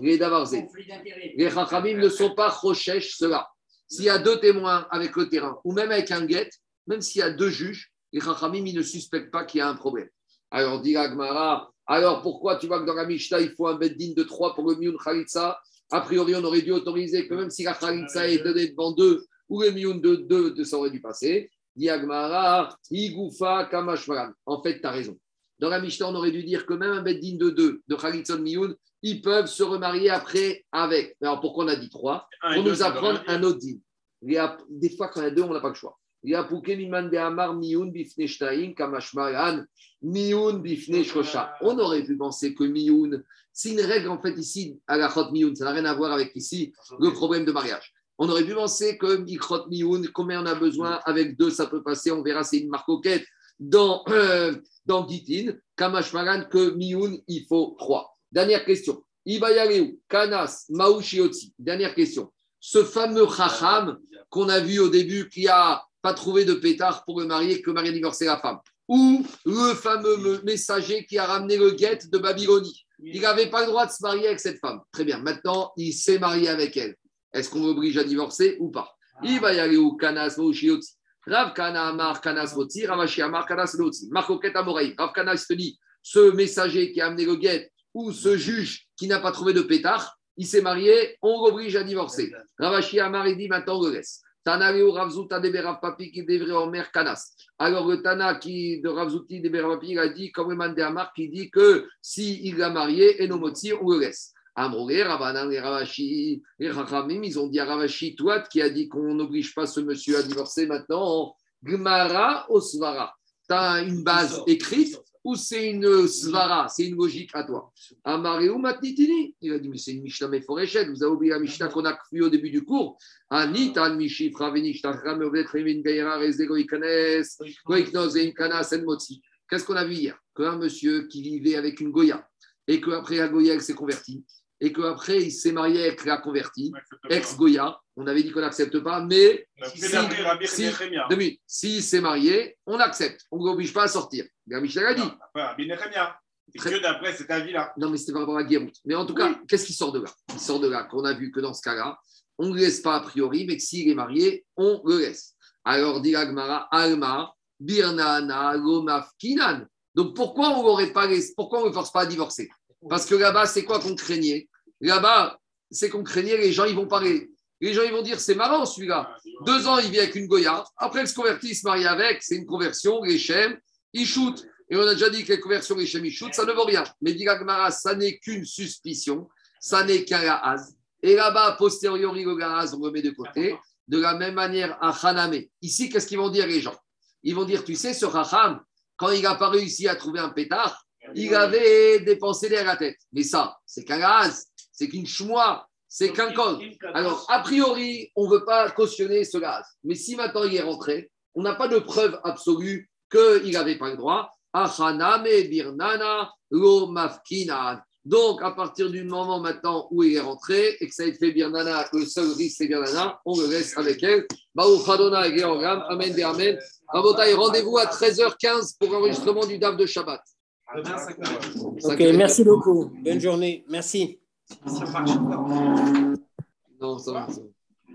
les Davarzé. Les Chachamim ne sont pas Rochesh, ceux-là. S'il y a deux témoins avec le terrain, ou même avec un guet, même s'il y a deux juges, les Chachamim, ne suspectent pas qu'il y a un problème. Alors, dit Agmara, alors pourquoi tu vois que dans la Mishnah, il faut un beddin de trois pour le Miyun Khalitsa? A priori, on aurait dû autoriser que même si la Khalitsa est donnée devant deux, ou le Miyun de deux, ça aurait dû passer. Diagmara, Igoufa, Kamashmaran. En fait, tu as raison. Dans la Mishnah, on aurait dû dire que même un Beddin de deux, de Khalitson Mioun, ils peuvent se remarier après avec. Alors pourquoi on a dit trois et Pour nous apprendre un autre din. Il y a- Des fois, quand il y a deux, on n'a pas le choix. Il y a Pouké Miman de Amar Mioun Bifne Shtaim Kamashmaran Mioun Bifne Shosha. On aurait pu penser que Mioun, c'est une règle en fait ici à la Chot Mioun, ça n'a rien à voir avec ici le problème de mariage. On aurait pu penser que Mikrot Mioun, combien on a besoin Avec deux, ça peut passer. On verra, c'est une marcoquette dans, euh, dans Gitin, Kamashmaran, que Mioun, il faut trois. Dernière question. Ibayareu, Kanas, Maushioti. Dernière question. Ce fameux Chacham qu'on a vu au début qui a pas trouvé de pétard pour le marier, que le mari a divorcé la femme. Ou le fameux me- messager qui a ramené le guet de Babylonie. Il n'avait pas le droit de se marier avec cette femme. Très bien. Maintenant, il s'est marié avec elle. Est-ce qu'on l'oblige à divorcer ou pas? Il va y aller au Kanas Moshioti. Rav Kana Amar Kanas Moti, Ravashi Amar Kanas Loti. Marcoquet Amoraï. Rav Kana il te dit ce messager qui a amené le guet ou ce juge qui n'a pas trouvé de pétard, il s'est marié, on l'oblige à divorcer. Ravashi Amar, il dit maintenant on le laisse. Tanareo Ravzuta de Papi qui devrait en mer Kanas. Alors le Tana qui, de Ravzuti de Papi, il a dit, comme le man de Amar, qui dit que s'il l'a marié, et nos motifs, on le laisse. Amrogé, Ravanan, les Ravashi, les Rachamim, ils ont dit à Ravashi, toi qui a dit qu'on n'oblige pas ce monsieur à divorcer maintenant, Gmara Osvara. Tu as une base écrite ou c'est une svara, c'est une logique à toi Amareu Matnitini. Il a dit, mais c'est une Mishnah Meforeshet. Vous avez oublié la Mishnah qu'on a vu au début du cours. Anitan Mishi Fravenich Tachram Ovet Remin Rezego Ikanes Goiknoz et Inkanas En Motzi. Qu'est-ce qu'on a vu hier? Qu'un monsieur qui vivait avec une Goya et qu'après la Goya, elle s'est convertie et qu'après il s'est marié avec la convertie, ex-Goya. On avait dit qu'on n'accepte pas, mais si, si, minutes. s'il s'est marié, on accepte. On ne l'oblige pas à sortir. L'a dit. C'est que d'après cet avis-là. Non, mais c'était par rapport à Guérout. Mais en tout cas, qu'est-ce qui sort de là? Il sort de là qu'on a vu que dans ce cas-là, on ne le laisse pas a priori, mais que s'il est marié, on le laisse. Alors, dit Agmara, Alma, Birnana, Lomafkinan. Donc, pourquoi on l'aurait pas laissé Pourquoi on ne le force pas à divorcer? Parce que là-bas, c'est quoi qu'on craignait? Là-bas, c'est qu'on craignait, les gens, ils vont parler. Les gens, ils vont dire, c'est marrant celui-là. Deux ans, il vit avec une Goya. Après, il se convertit, il se marie avec. C'est une conversion, les chèmes, il shoot. Et on a déjà dit que les conversions, les chèmes, ils shoot, ça ne vaut rien. Mais dit ça n'est qu'une suspicion. Ça n'est qu'un gahaz. Et là-bas, posteriori, le gahaz, on le met de côté. De la même manière, à Haname. Ici, qu'est-ce qu'ils vont dire, les gens? Ils vont dire, tu sais, ce Raham, quand il n'a pas réussi à trouver un pétard, il avait dépensé l'air à la tête. Mais ça, c'est qu'un gaz, c'est qu'une chmois, c'est qu'un col. Alors, a priori, on ne veut pas cautionner ce gaz. Mais si maintenant il est rentré, on n'a pas de preuve absolue qu'il n'avait pas le droit. Birnana lo. Donc, à partir du moment maintenant où il est rentré et que ça a été fait birnana, que le seul risque c'est birnana, on le laisse avec elle. Amen Amen. Rendez-vous à 13h15 pour l'enregistrement du DAF de Shabbat. Ok, merci beaucoup. Bonne journée. Merci. Non, ça va. ça va.